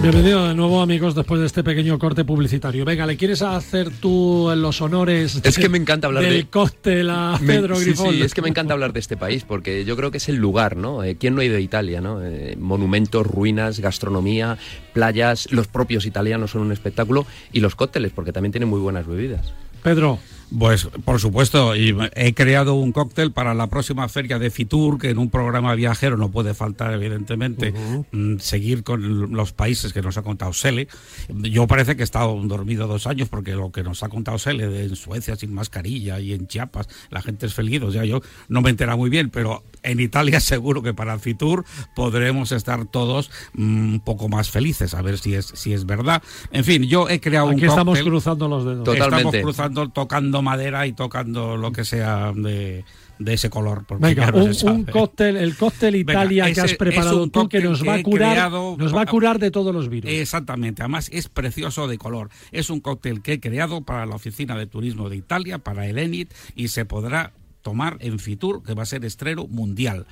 Bienvenido de nuevo amigos después de este pequeño corte publicitario. Venga, ¿le quieres hacer tú los honores Es que me encanta hablar del de cóctel a Me- Pedro sí, Grifol? sí, es que me encanta hablar de este país porque yo creo que es el lugar, ¿no? Eh, ¿Quién no ha ido a Italia, no? Eh, monumentos, ruinas, gastronomía, playas, los propios italianos son un espectáculo y los cócteles porque también tienen muy buenas bebidas. Pedro. Pues por supuesto, y he creado un cóctel para la próxima feria de Fitur, que en un programa viajero no puede faltar, evidentemente, mm, seguir con los países que nos ha contado Sele. Yo parece que he estado dormido dos años, porque lo que nos ha contado Sele de en Suecia sin mascarilla y en Chiapas, la gente es feliz, o sea, yo no me entera muy bien, pero en Italia seguro que para Fitur podremos estar todos mm, un poco más felices, a ver si es, si es verdad. En fin, yo he creado Aquí un estamos cóctel. cruzando los dedos. Estamos cruzando, tocando madera y tocando lo que sea de, de ese color. porque Venga, no un, cóctel, el cóctel Venga, Italia que has preparado tú que nos va a curar, creado- nos va a curar de todos los virus. Exactamente, además es precioso de color. Es un cóctel que he creado para la Oficina de Turismo de Italia, para el ENIT, y se podrá tomar en Fitur, que va a ser estreno mundial.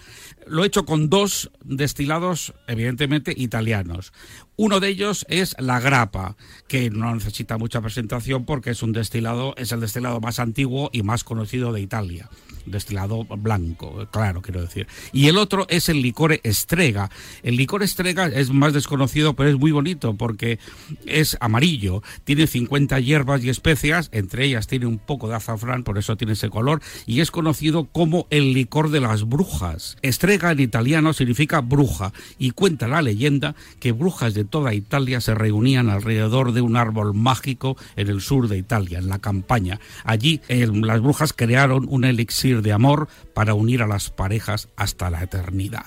Lo he hecho con dos destilados, evidentemente, italianos. Uno de ellos es la grapa, que no necesita mucha presentación porque es un destilado, es el destilado más antiguo y más conocido de Italia. Destilado blanco, claro, quiero decir. Y el otro es el licor estrega. El licor estrega es más desconocido, pero es muy bonito porque es amarillo. Tiene 50 hierbas y especias, entre ellas tiene un poco de azafrán, por eso tiene ese color, y es conocido como el licor de las brujas. Estrega en italiano significa bruja, y cuenta la leyenda que brujas de toda Italia se reunían alrededor de un árbol mágico en el sur de Italia, en la campaña. Allí eh, las brujas crearon un elixir de amor para unir a las parejas hasta la eternidad.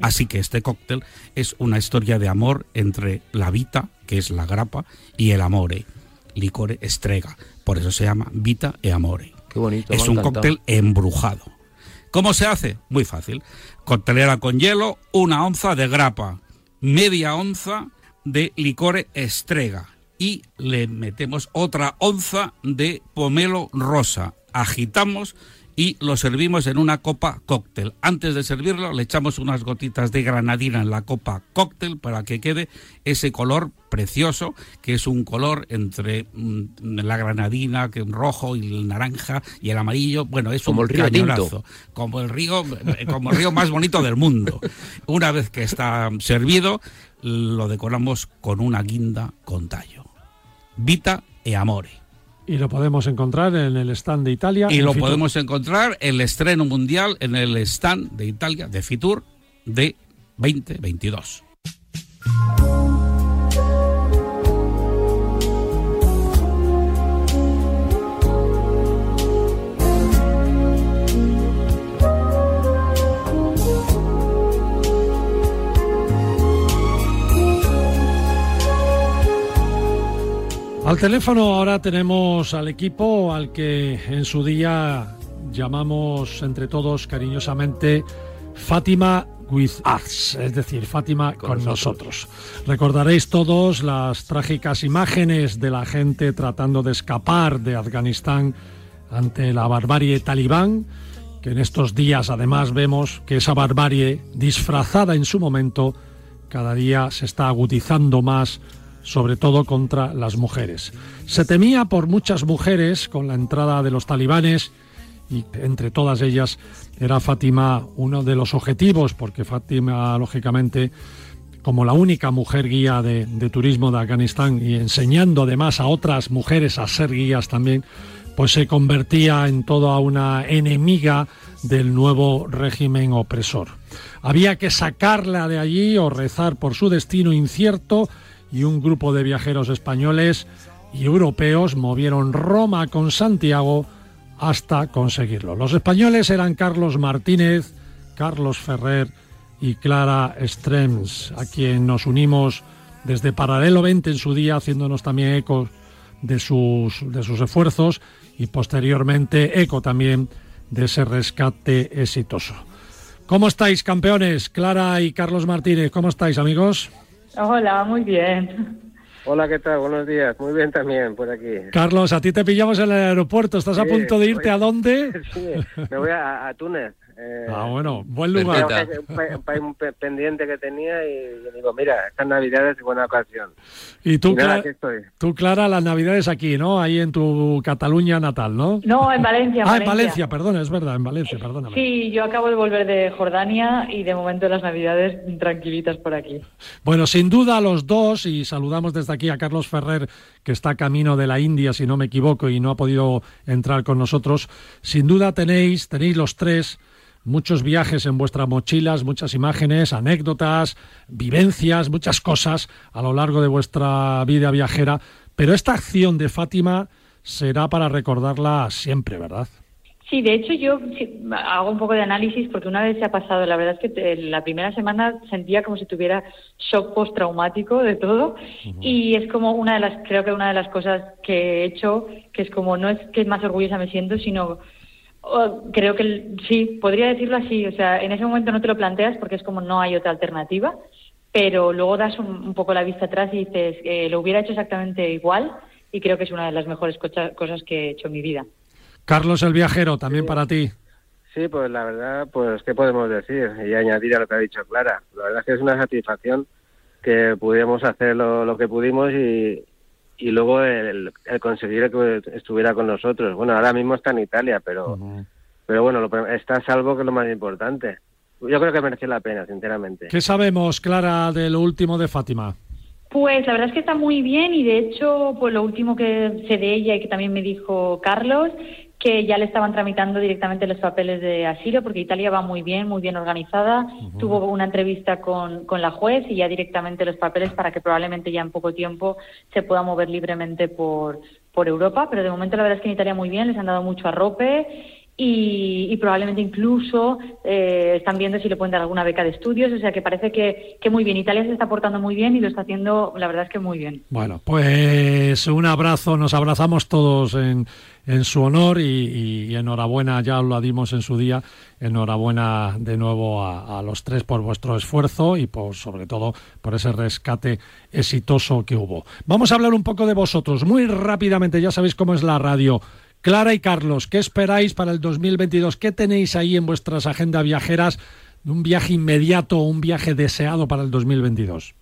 Así que este cóctel es una historia de amor entre la Vita que es la grapa, y el amore, licor estrega. Por eso se llama Vita e Amore. Qué bonito. Es un cóctel embrujado. ¿Cómo se hace? Muy fácil. Coctelera con hielo, una onza de grapa, media onza de licor estrega y le metemos otra onza de pomelo rosa. Agitamos y lo servimos en una copa cóctel. Antes de servirlo le echamos unas gotitas de granadina en la copa cóctel para que quede ese color precioso, que es un color entre mm, la granadina, que rojo y el naranja y el amarillo. Bueno, es como un el río cañonazo, como el río, eh, como el río más bonito del mundo. Una vez que está servido, lo decoramos con una guinda con tallo. Vita e amore. Y lo podemos encontrar en el stand de Italia. Y lo Fitur. podemos encontrar el estreno mundial en el stand de Italia de Fitur de 2022. Al teléfono ahora tenemos al equipo al que en su día llamamos entre todos cariñosamente Fátima with us, es decir, Fátima con, nosotros. Recordaréis todos las trágicas imágenes de la gente tratando de escapar de Afganistán ante la barbarie talibán, que en estos días además vemos que esa barbarie disfrazada en su momento cada día se está agudizando más sobre todo contra las mujeres. Se temía por muchas mujeres con la entrada de los talibanes y entre todas ellas era Fátima uno de los objetivos, porque Fátima, lógicamente, como la única mujer guía de, de turismo de Afganistán y enseñando además a otras mujeres a ser guías también, pues se convertía en toda una enemiga del nuevo régimen opresor. Había que sacarla de allí o rezar por su destino incierto y un grupo de viajeros españoles y europeos movieron Roma con Santiago hasta conseguirlo. Los españoles eran Carlos Martínez, Carlos Ferrer y Clara Strems, a quien nos unimos desde Paralelo 20 en su día, haciéndonos también eco de sus, de sus esfuerzos y posteriormente eco también de ese rescate exitoso. ¿Cómo estáis, campeones? Clara y Carlos Martínez, ¿cómo estáis, amigos? Hola, muy bien. Hola, ¿qué tal? Buenos días. Muy bien también por aquí. Carlos, a ti te pillamos en el aeropuerto. ¿Estás a punto de irte voy- a dónde? Sí, me voy a, a Túnez. Eh, Ah, bueno, buen lugar. Un, pa- un país pe- pendiente que tenía y digo, mira, estas navidades es buena ocasión. Y tú, nada, Cla- aquí estoy. tú, Clara, las navidades aquí, ¿no? Ahí en tu Cataluña natal, ¿no? No, en Valencia. ah, en Valencia, perdona, es verdad, en Valencia, perdóname. Sí, yo acabo de volver de Jordania y de momento las navidades tranquilitas por aquí. Bueno, sin duda los dos, y saludamos desde aquí a Carlos Ferrer, que está camino de la India, si no me equivoco, y no ha podido entrar con nosotros. Sin duda tenéis, tenéis los tres muchos viajes en vuestras mochilas, muchas imágenes, anécdotas, vivencias, muchas cosas a lo largo de vuestra vida viajera. Pero esta acción de Fátima será para recordarla siempre, ¿verdad? Sí, de hecho yo hago un poco de análisis porque una vez se ha pasado, la verdad es que la primera semana sentía como si tuviera shock postraumático de todo y es como una de las, creo que una de las cosas que he hecho, que es como no es que más orgullosa me siento, sino creo que sí, podría decirlo así, o sea, en ese momento no te lo planteas porque es como no hay otra alternativa, pero luego das un, un poco la vista atrás y dices, eh, lo hubiera hecho exactamente igual y creo que es una de las mejores cocha- cosas que he hecho en mi vida. Carlos el viajero, también para ti. Sí, pues la verdad, pues, ¿qué podemos decir? Y añadir a lo que ha dicho Clara. La verdad es que es una satisfacción que pudiéramos hacer lo, lo que pudimos y, y luego el, el conseguir que estuviera con nosotros. Bueno, ahora mismo está en Italia, pero, pero bueno, lo, está a salvo, que es lo más importante. Yo creo que merece la pena, sinceramente. ¿Qué sabemos, Clara, de lo último de Fátima? Pues la verdad es que está muy bien y de hecho, pues lo último que sé de ella y que también me dijo Carlos, que ya le estaban tramitando directamente los papeles de asilo porque Italia va muy bien, muy bien organizada. Tuvo una entrevista con, con la juez y ya directamente los papeles para que probablemente ya en poco tiempo se pueda mover libremente por, por Europa. Pero de momento la verdad es que en Italia muy bien, les han dado mucho arrope y, y probablemente incluso eh, están viendo si le pueden dar alguna beca de estudios, o sea que parece que, que muy bien. Italia se está portando muy bien y lo está haciendo, la verdad es que muy bien. Bueno, pues un abrazo, nos abrazamos todos en, en su honor y, enhorabuena, ya lo dimos en su día, enhorabuena de nuevo a, a, los tres por vuestro esfuerzo y por sobre todo por ese rescate exitoso que hubo. Vamos a hablar un poco de vosotros, muy rápidamente, ya sabéis cómo es la radio. Clara y Carlos, ¿qué esperáis para el 2022? ¿Qué tenéis ahí en vuestras agendas viajeras? ¿Un viaje inmediato o un viaje deseado para el 2022?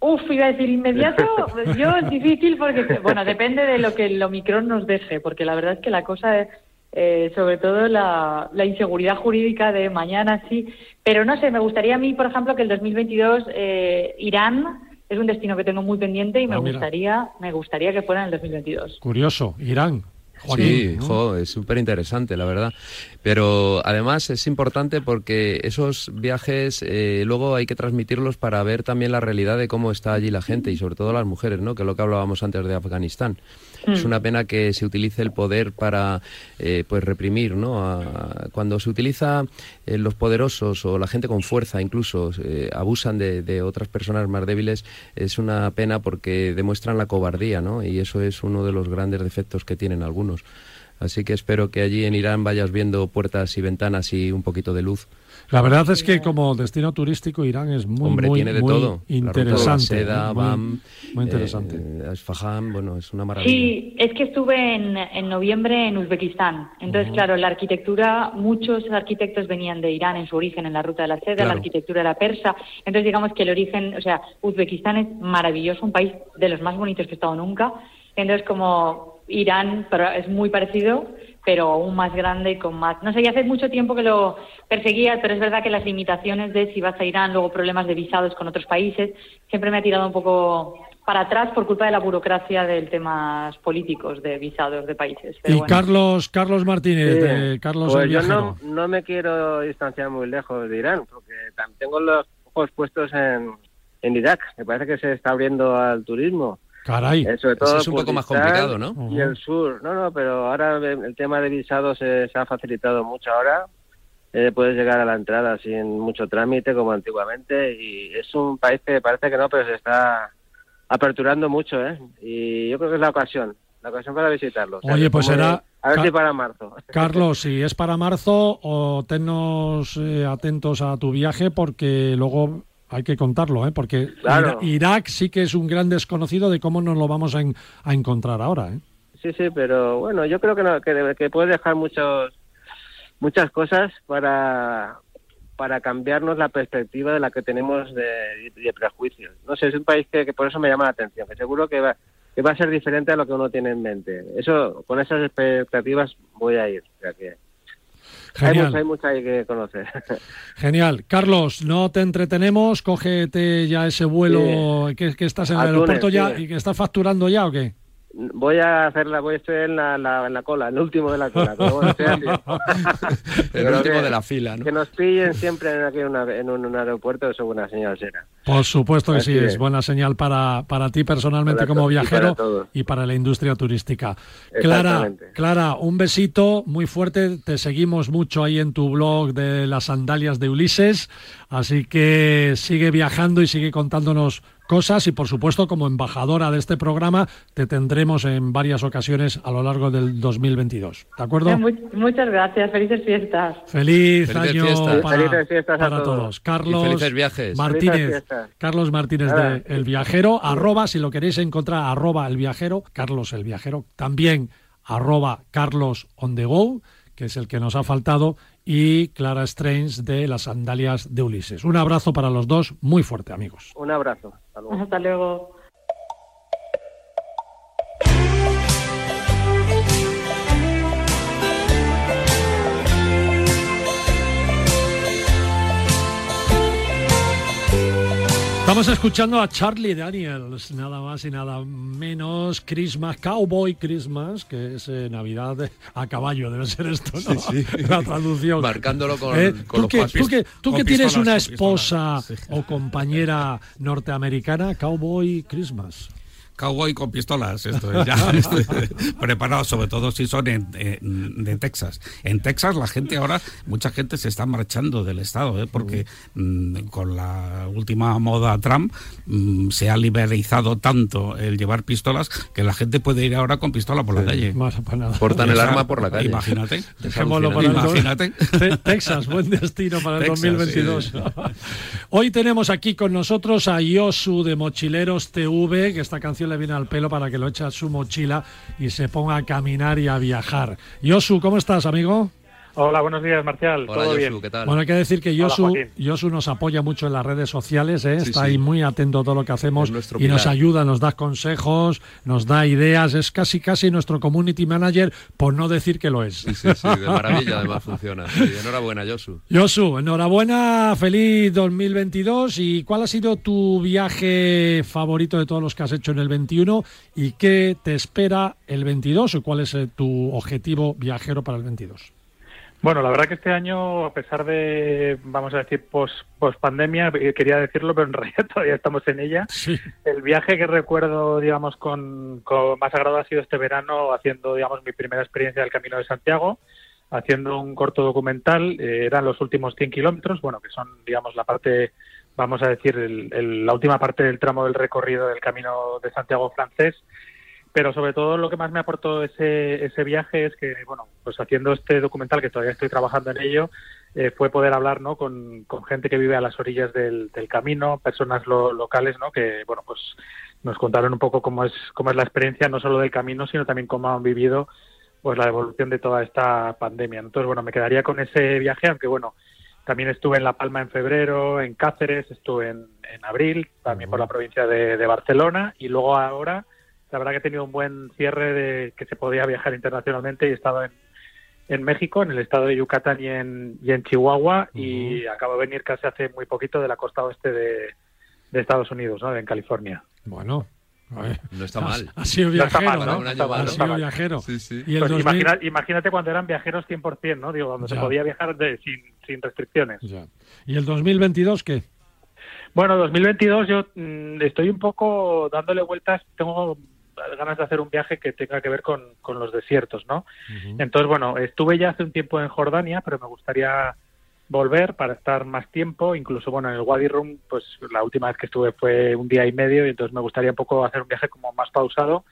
Uf, iba a decir inmediato, yo es difícil porque, bueno, depende de lo que el Omicron nos deje, porque la verdad es que la cosa es, eh, sobre todo la, la, inseguridad jurídica de mañana, sí, pero no sé, me gustaría a mí, por ejemplo, que el 2022 eh, Irán es un destino que tengo muy pendiente y me ah, gustaría, me gustaría que fuera en el 2022. Curioso, Irán. Joaquín, sí, ¿no? jo, es súper interesante, la verdad. Pero además es importante porque esos viajes eh, luego hay que transmitirlos para ver también la realidad de cómo está allí la gente y sobre todo las mujeres, ¿no? Que es lo que hablábamos antes de Afganistán. Mm. Es una pena que se utilice el poder para eh, pues reprimir, ¿no? A, cuando se utiliza eh, los poderosos o la gente con fuerza incluso abusan de, de, otras personas más débiles, es una pena porque demuestran la cobardía, ¿no? Y eso es uno de los grandes defectos que tienen algunos. Así que espero que allí en Irán vayas viendo puertas y ventanas y un poquito de luz. La verdad es que como destino turístico Irán es muy, Hombre, muy, tiene de muy todo. interesante. Seda, muy, Bam, muy interesante. Eh, Asfahan, bueno, es una maravilla. Sí, es que estuve en, en noviembre en Uzbekistán. Entonces, uh -huh. claro, la arquitectura, muchos arquitectos venían de Irán en su origen, en la ruta de la seda, claro. la arquitectura era persa. Entonces, digamos que el origen, o sea, Uzbekistán es maravilloso, un país de los más bonitos que he estado nunca. Entonces, como Irán pero es muy parecido, pero aún más grande y con más. No sé, ya hace mucho tiempo que lo perseguía, pero es verdad que las limitaciones de si vas a Irán, luego problemas de visados con otros países, siempre me ha tirado un poco para atrás por culpa de la burocracia del temas políticos de visados de países. Pero y bueno. Carlos Carlos Martínez, sí. de Carlos pues el yo no, no, me quiero distanciar muy lejos de Irán, porque tengo los ojos puestos en, en Irak. Me parece que se está abriendo al turismo. Caray, eh, sobre todo es un poco más complicado, ¿no? Y el sur, no, no, pero ahora el tema de visados se, se ha facilitado mucho ahora. Eh, puedes llegar a la entrada sin mucho trámite como antiguamente y es un país que parece que no, pero se está aperturando mucho, ¿eh? Y yo creo que es la ocasión, la ocasión para visitarlo. Oye, o sea, pues será... A ver si para marzo. Carlos, si es para marzo, o tennos eh, atentos a tu viaje porque luego hay que contarlo, ¿eh? porque claro. Irak sí que es un gran desconocido de cómo nos lo vamos a, en, a encontrar ahora. ¿eh? Sí, sí, pero bueno, yo creo que, no, que, que puede dejar muchos, muchas cosas para, para cambiarnos la perspectiva de la que tenemos de, de prejuicios. No sé, es un país que, que, por eso me llama la atención, que seguro que va, que va a ser diferente a lo que uno tiene en mente. Eso, con esas expectativas voy a ir. O sea que, Genial. Hay, mucho, hay mucho que conocer. Genial. Carlos, no te entretenemos, cógete ya ese vuelo sí. que, que, estás en el aeropuerto ya sí. y que estás facturando ya o qué? Voy a hacerla, voy a estar en la, la, en la cola, el último de la cola. Pero bueno, el último de la fila, ¿no? Que nos pillen siempre en, aquí una, en, un, un, aeropuerto, eso es buena señal será. Por supuesto que Así sí, es. es buena señal para, para ti personalmente para como viajero y para, y para, la industria turística. Clara, Clara, un besito muy fuerte, te seguimos mucho ahí en tu blog de las sandalias de Ulises, así que sigue viajando y sigue contándonos cosas y por supuesto como embajadora de este programa te tendremos en varias ocasiones a lo largo del 2022. ¿De acuerdo? Muchas gracias, felices fiestas. Feliz felices año fiestas. para, felices fiestas para todos. todos. Carlos y felices viajes. Martínez, Carlos Martínez de El Viajero, arroba, si lo queréis encontrar, arroba El Viajero, Carlos El Viajero, también arroba Carlos On The Go, que es el que nos ha faltado, y Clara Strange de las sandalias de Ulises. Un abrazo para los dos, muy fuerte, amigos. Un abrazo. Hasta luego. Hasta luego. Estamos escuchando a Charlie Daniels, nada más y nada menos, Christmas, Cowboy Christmas, que es eh, Navidad a caballo, debe ser esto, ¿no? Sí, sí. La traducción. Marcándolo con, ¿Eh? con ¿Tú, los que, tú que, tú que pistolas, tienes una esposa sí. o compañera norteamericana, Cowboy Christmas. Cowboy con pistolas, esto es ya preparado, sobre todo si son de Texas. En Texas la gente ahora, mucha gente se está marchando del estado, ¿eh? porque mm, con la última moda Trump mm, se ha liberalizado tanto el llevar pistolas que la gente puede ir ahora con pistola por la calle. Portan el arma por la calle. Imagínate. Dejémoslo para Imagínate. Texas, buen destino para el 2022. Hoy tenemos aquí con nosotros a Yosu de Mochileros TV, que esta canción le viene al pelo para que lo eche a su mochila y se ponga a caminar y a viajar. Yosu, ¿cómo estás, amigo? Hola, buenos días, Marcial. Hola, ¿Todo bien? ¿qué tal? Bueno, hay que decir que Yosu, nos apoya mucho en las redes sociales, ¿eh? está ahí muy atento a todo lo que hacemos y nos ayuda, nos da consejos, nos da ideas, es casi casi nuestro community manager, por no decir que lo es. Sí, sí, sí de maravilla además funciona. enhorabuena, Yosu. Yosu, enhorabuena, feliz 2022 y ¿cuál ha sido tu viaje favorito de todos los que has hecho en el 21 y qué te espera el 22 o cuál es eh, tu objetivo viajero para el 22? Bueno, la verdad que este año, a pesar de, vamos a decir, post, post pandemia, eh, quería decirlo, pero en realidad todavía estamos en ella. El viaje que recuerdo, digamos, con, más agrado ha sido este verano haciendo, digamos, mi primera experiencia del Camino de Santiago, haciendo un corto documental. Eh, eran los últimos 100 kilómetros, bueno, que son, digamos, la parte, vamos a decir, la última parte del tramo del recorrido del Camino de Santiago francés pero sobre todo lo que más me aportó ese, ese viaje es que, bueno, pues haciendo este documental, que todavía estoy trabajando en ello, eh, fue poder hablar, ¿no? Con, con, gente que vive a las orillas del, del camino, personas locales, ¿no? Que, bueno, pues nos contaron un poco cómo es, cómo es la experiencia, no solo del camino, sino también cómo han vivido, pues, la evolución de toda esta pandemia. Entonces, bueno, me quedaría con ese viaje, aunque, bueno, también estuve en La Palma en febrero, en Cáceres, estuve en, en abril, también por la provincia de, de Barcelona, y luego ahora la verdad que he tenido un buen cierre de que se podía viajar internacionalmente y he estado en, en México, en el estado de Yucatán y en, y en Chihuahua y acabo de venir casi hace muy poquito de la costa oeste de, Estados Unidos, ¿no? en California. Bueno, no está mal. Ha, sido viajero, ¿no? Ha sido viajero. Pues imagínate cuando eran viajeros 100%, ¿no? Digo, cuando se podía viajar sin, sin restricciones. ¿Y el 2022 qué? Bueno, 2022 yo mm, estoy un poco dándole vueltas. Tengo ganas de hacer un viaje que tenga que ver con, con los desiertos, ¿no? Entonces, bueno, estuve ya hace un tiempo en Jordania, pero me gustaría volver para estar más tiempo, incluso, bueno, en el Wadi Rum, pues la última vez que estuve fue un día y medio, y entonces me gustaría un poco hacer un viaje como más pausado,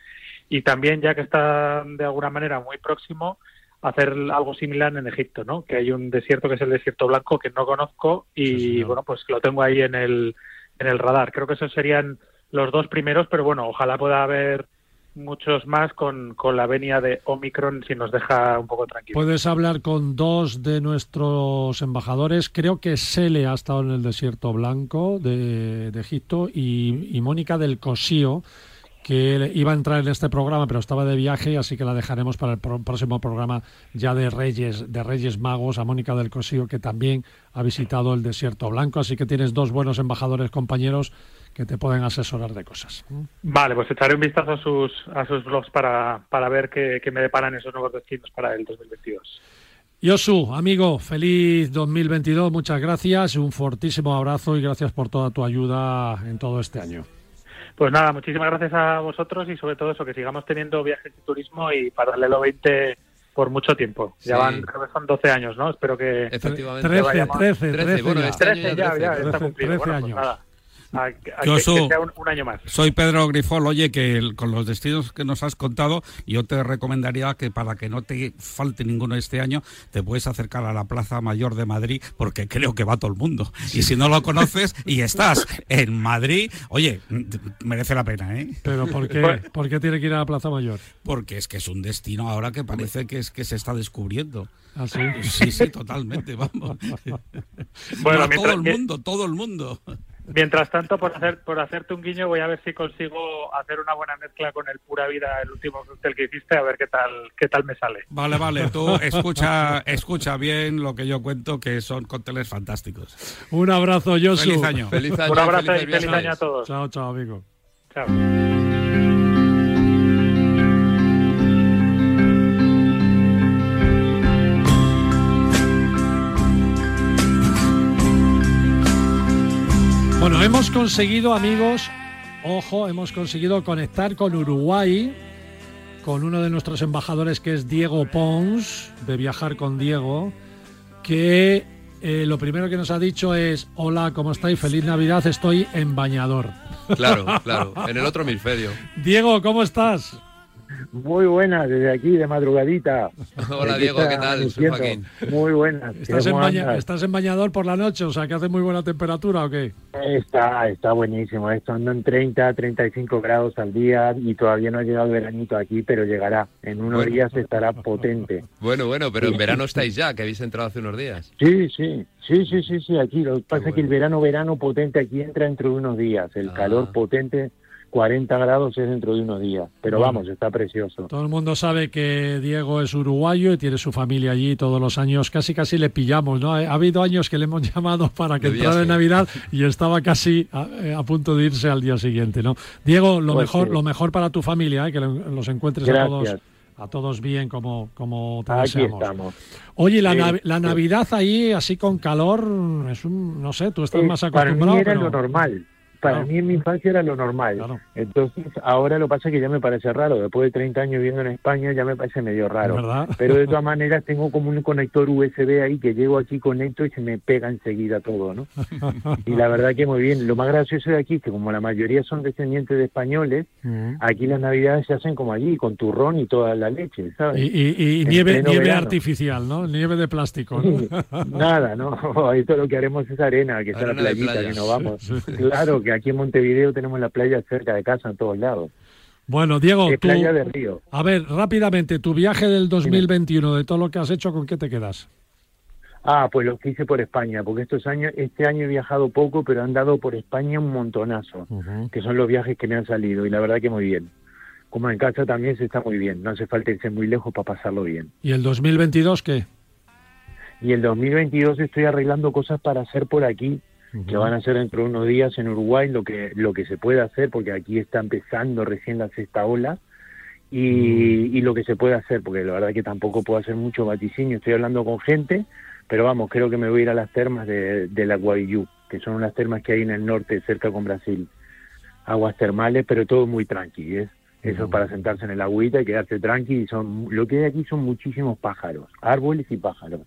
y también, ya que está de alguna manera muy próximo, hacer algo similar en Egipto, ¿no? Que hay un desierto que es el desierto blanco que no conozco y bueno, pues lo tengo ahí en el en el radar. Creo que esos serían los dos primeros, pero bueno, ojalá pueda haber muchos más con, con la venia de Omicron si nos deja un poco tranquilos. Puedes hablar con dos de nuestros embajadores. Creo que Sele ha estado en el desierto blanco de, Egipto y, Mónica del Cosío que iba a entrar en este programa pero estaba de viaje así que la dejaremos para el próximo programa ya de Reyes de Reyes Magos a Mónica del Cosío que también ha visitado el desierto blanco así que tienes dos buenos embajadores compañeros que te pueden asesorar de cosas. Vale, pues echaré un vistazo a sus, a sus blogs para, para ver qué, me deparan esos nuevos destinos para el 2022. Yosu, amigo, feliz 2022, muchas gracias, un fortísimo abrazo y gracias por toda tu ayuda en todo este año. Pues nada, muchísimas gracias a vosotros y sobre todo eso, que sigamos teniendo viajes y turismo y paralelo 20 por mucho tiempo. Ya van, creo que son 12 años, ¿no? Espero que... Efectivamente. 13, 13, 13, bueno, ya. Este ya, ya, ya, está cumplido. 13 bueno, pues años. nada. A, a Yo que, soy- que sea un, un año más. Soy Pedro Grifol. Oye, que el- con los destinos que nos has contado, yo te recomendaría que para que no te falte ninguno este año, te puedes acercar a la Plaza Mayor de Madrid, porque creo que va todo el mundo. Y si no lo conoces y estás en Madrid, oye, merece la pena, ¿eh? Pero ¿por qué, Bueno. ¿por qué tiene que ir a la Plaza Mayor? Porque es que es un destino ahora que parece que es que se está descubriendo. ¿Ah, sí? Sí, sí, totalmente, vamos. Bueno, Va todo el mundo, todo el mundo. Mientras tanto, por hacer por hacerte un guiño, voy a ver si consigo hacer una buena mezcla con el Pura Vida, el último cóctel que hiciste, a ver qué tal qué tal me sale. Vale, vale, tú escucha, escucha bien lo que yo cuento, que son cócteles fantásticos. Un abrazo, Yosu. Feliz año. Feliz año, Un abrazo y feliz año a todos. Chao, chao, amigo. Chao. Conseguido, amigos, ojo, hemos conseguido conectar con Uruguay, con uno de nuestros embajadores que es Diego Pons, de Viajar con Diego, que eh, lo primero que nos ha dicho es, hola, ¿cómo estáis? Feliz Navidad, estoy en bañador. Claro, claro, en el otro hemisferio. Diego, ¿cómo estás? Muy buenas, desde aquí, de madrugadita. Hola Diego, ¿qué tal? Soy Joaquín. Muy buenas. ¿Estás en, baña, ¿Estás en, bañador por la noche? O sea, que hace muy buena temperatura o qué? Está, está buenísimo. Esto anda en 30, 35 grados al día y todavía no ha llegado el veranito aquí, pero llegará. En unos Bueno. días estará potente. Bueno, bueno, pero en verano estáis ya, que habéis entrado hace unos días. Sí, sí, sí, sí, sí, sí, aquí. Lo que pasa es que el verano, verano potente aquí entra dentro de unos días. El Ah. calor potente, 40 grados es dentro de unos días. Pero Bueno. vamos, está precioso. Todo el mundo sabe que Diego es uruguayo y tiene su familia allí todos los años. Casi, casi le pillamos, ¿no? Ha habido años que le hemos llamado para que entrara en. Navidad y estaba casi a, eh, a punto de irse al día siguiente, ¿no? Diego, lo Pues mejor, sí. lo mejor para tu familia, ¿eh? que lo- los encuentres a todos, a todos bien como, como te Aquí deseamos. estamos. Oye, la, Sí, nav- la sí. Navidad ahí, así con calor, es un, no sé, tú estás Eh, más para acostumbrado. mí era pero- lo normal. Para Claro. mí en mi infancia era lo normal. Entonces, ahora lo pasa que ya me parece raro. Después de 30 años viviendo en España, ya me parece medio raro. ¿Verdad? Pero de todas maneras, tengo como un conector USB ahí que llego aquí, conecto y se me pega enseguida todo, ¿no? Y la verdad que muy bien. Lo más gracioso de aquí es que como la mayoría son descendientes de españoles, Mm. aquí las navidades se hacen como allí, con turrón y toda la leche, ¿sabes? Y, y- y En nieve, nieve artificial, ¿no? Nieve de plástico. ¿no? Nada, no. Esto lo que haremos es arena, que está la playita playa. que nos vamos. Sí. Claro, que aquí en Montevideo tenemos la playa cerca de casa en todos lados. Bueno, Diego, tú, playa de río. a ver, rápidamente, tu viaje del 2021, de todo lo que has hecho, ¿con qué te quedas? Ah, pues lo que hice por España, porque estos años, este año he viajado poco, pero han dado por España un montonazo, que son los viajes que me han salido, y la verdad que muy bien. Como en casa también se está muy bien, no hace falta irse muy lejos para pasarlo bien. ¿Y el 2022 qué? Y el 2022 estoy arreglando cosas para hacer por aquí, que van a ser dentro de unos días en Uruguay, lo que, lo que se puede hacer, porque aquí está empezando recién la sexta ola, y, y lo que se puede hacer, porque la verdad que tampoco puedo hacer mucho vaticinio, estoy hablando con gente, pero vamos, creo que me voy a ir a las termas de, de la Guayú, que son unas termas que hay en el norte, cerca con Brasil. Aguas termales, pero todo muy tranqui, ¿es? Eso es para sentarse en el agüita y quedarse tranqui. Y son, lo que hay aquí son muchísimos pájaros, árboles y pájaros.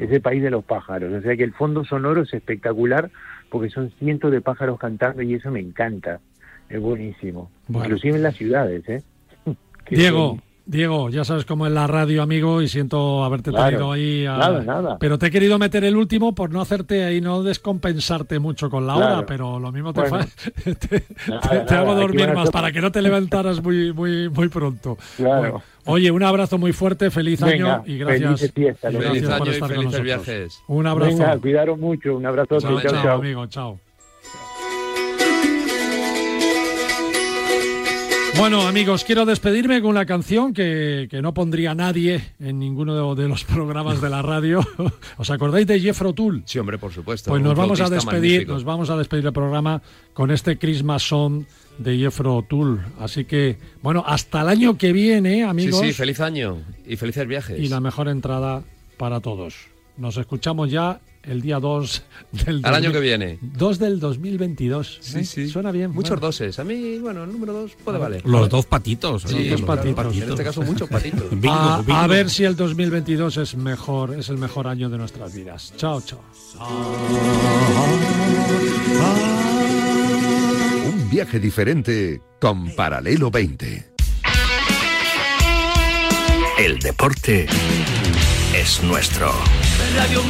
Es el país de los pájaros. O sea que el fondo sonoro es espectacular porque son cientos de pájaros cantando y eso me encanta. Es buenísimo. Bueno. Inclusive en las ciudades, ¿eh? Diego. Diego, ya sabes cómo es la radio, amigo, y siento haberte Claro. tenido ahí. a- Nada, nada. Pero te he querido meter el último por no hacerte ahí, no descompensarte mucho con la Claro. hora, pero lo mismo te, Bueno. fa- te, Nada, te nada, hago dormir más ser- para que no te levantaras muy, muy, muy pronto. Claro. Bueno, oye, un abrazo muy fuerte, feliz Venga, año y gracias, felices fiestas, y gracias por Feliz año estar con felices viajes. Un abrazo. Venga, cuidaros mucho. Un abrazo. Chao, chao, chao, chao. amigo, chao. Bueno, amigos, quiero despedirme con una canción que, que no pondría nadie en ninguno de, los programas de la radio. ¿Os acordáis de Jeffro Tull? Sí, hombre, por supuesto. Pues nos vamos a despedir, magnífico. nos vamos a despedir el programa con este Christmas Song de Jeffro Tull. Así que, bueno, hasta el año que viene, amigos. Sí, sí, feliz año y felices viajes. y la mejor entrada para todos. Nos escuchamos ya el día 2 del Al año 2000 que viene. 2 del 2022. Sí, ¿eh? sí. Suena bien. Muchos bueno. doses. A mí, bueno, el número dos puede valer. Los dos patitos. Sí, los dos claro, patitos. En este caso, muchos patitos. Bingo, a, bingo. a ver si el 2022 es mejor, es el mejor año de nuestras vidas. Chao, chao. Un viaje diferente con Paralelo 20. El deporte es nuestro. Radio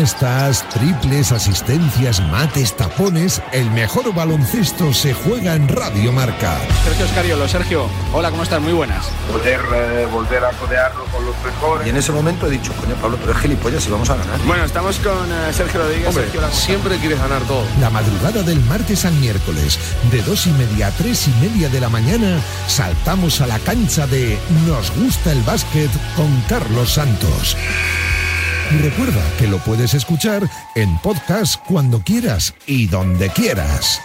Canastas, triples, asistencias, mates, tapones. El mejor baloncesto se juega en Radio Marca. Sergio Escariolo, Sergio, hola, ¿cómo estás? Muy buenas. Poder eh, volver a codearlo con los mejores. Y en ese momento he dicho, coño, Pablo, pero es gilipollas y vamos a ganar. Bueno, estamos con eh, Sergio Rodríguez. Hombre, Sergio siempre quieres ganar todo. La madrugada del martes al miércoles, de dos y media a tres y media de la mañana, saltamos a la cancha de Nos gusta el básquet con Carlos Santos. Recuerda que lo puedes escuchar en podcast cuando quieras y donde quieras.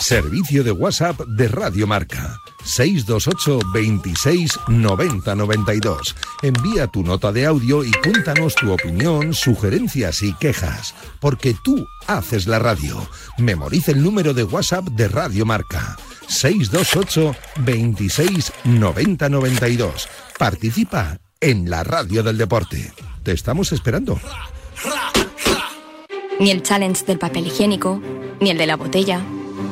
Servicio de WhatsApp de Radio Marca. 628 26 90 92. Envía tu nota de audio y cuéntanos tu opinión, sugerencias y quejas, porque tú haces la radio. Memoriza el número de WhatsApp de Radio Marca. 628 26 90 92. Participa en la radio del deporte. Te estamos esperando. Ni el challenge del papel higiénico, ni el de la botella.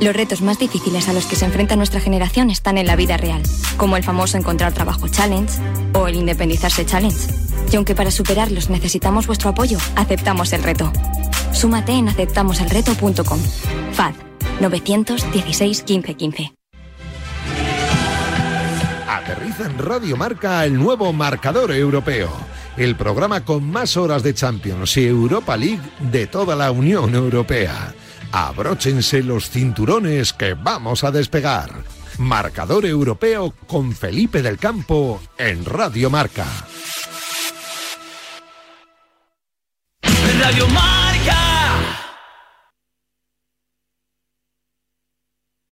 Los retos más difíciles a los que se enfrenta nuestra generación están en la vida real, como el famoso encontrar trabajo challenge o el independizarse challenge. Y aunque para superarlos necesitamos vuestro apoyo, aceptamos el reto. Súmate en aceptamoselreto.com. FAD 916 1515. Aterriza en Radio Marca el nuevo marcador europeo el programa con más horas de Champions y Europa League de toda la Unión Europea. Abróchense los cinturones que vamos a despegar. Marcador europeo con Felipe del Campo en Radio Marca. Radio Marca.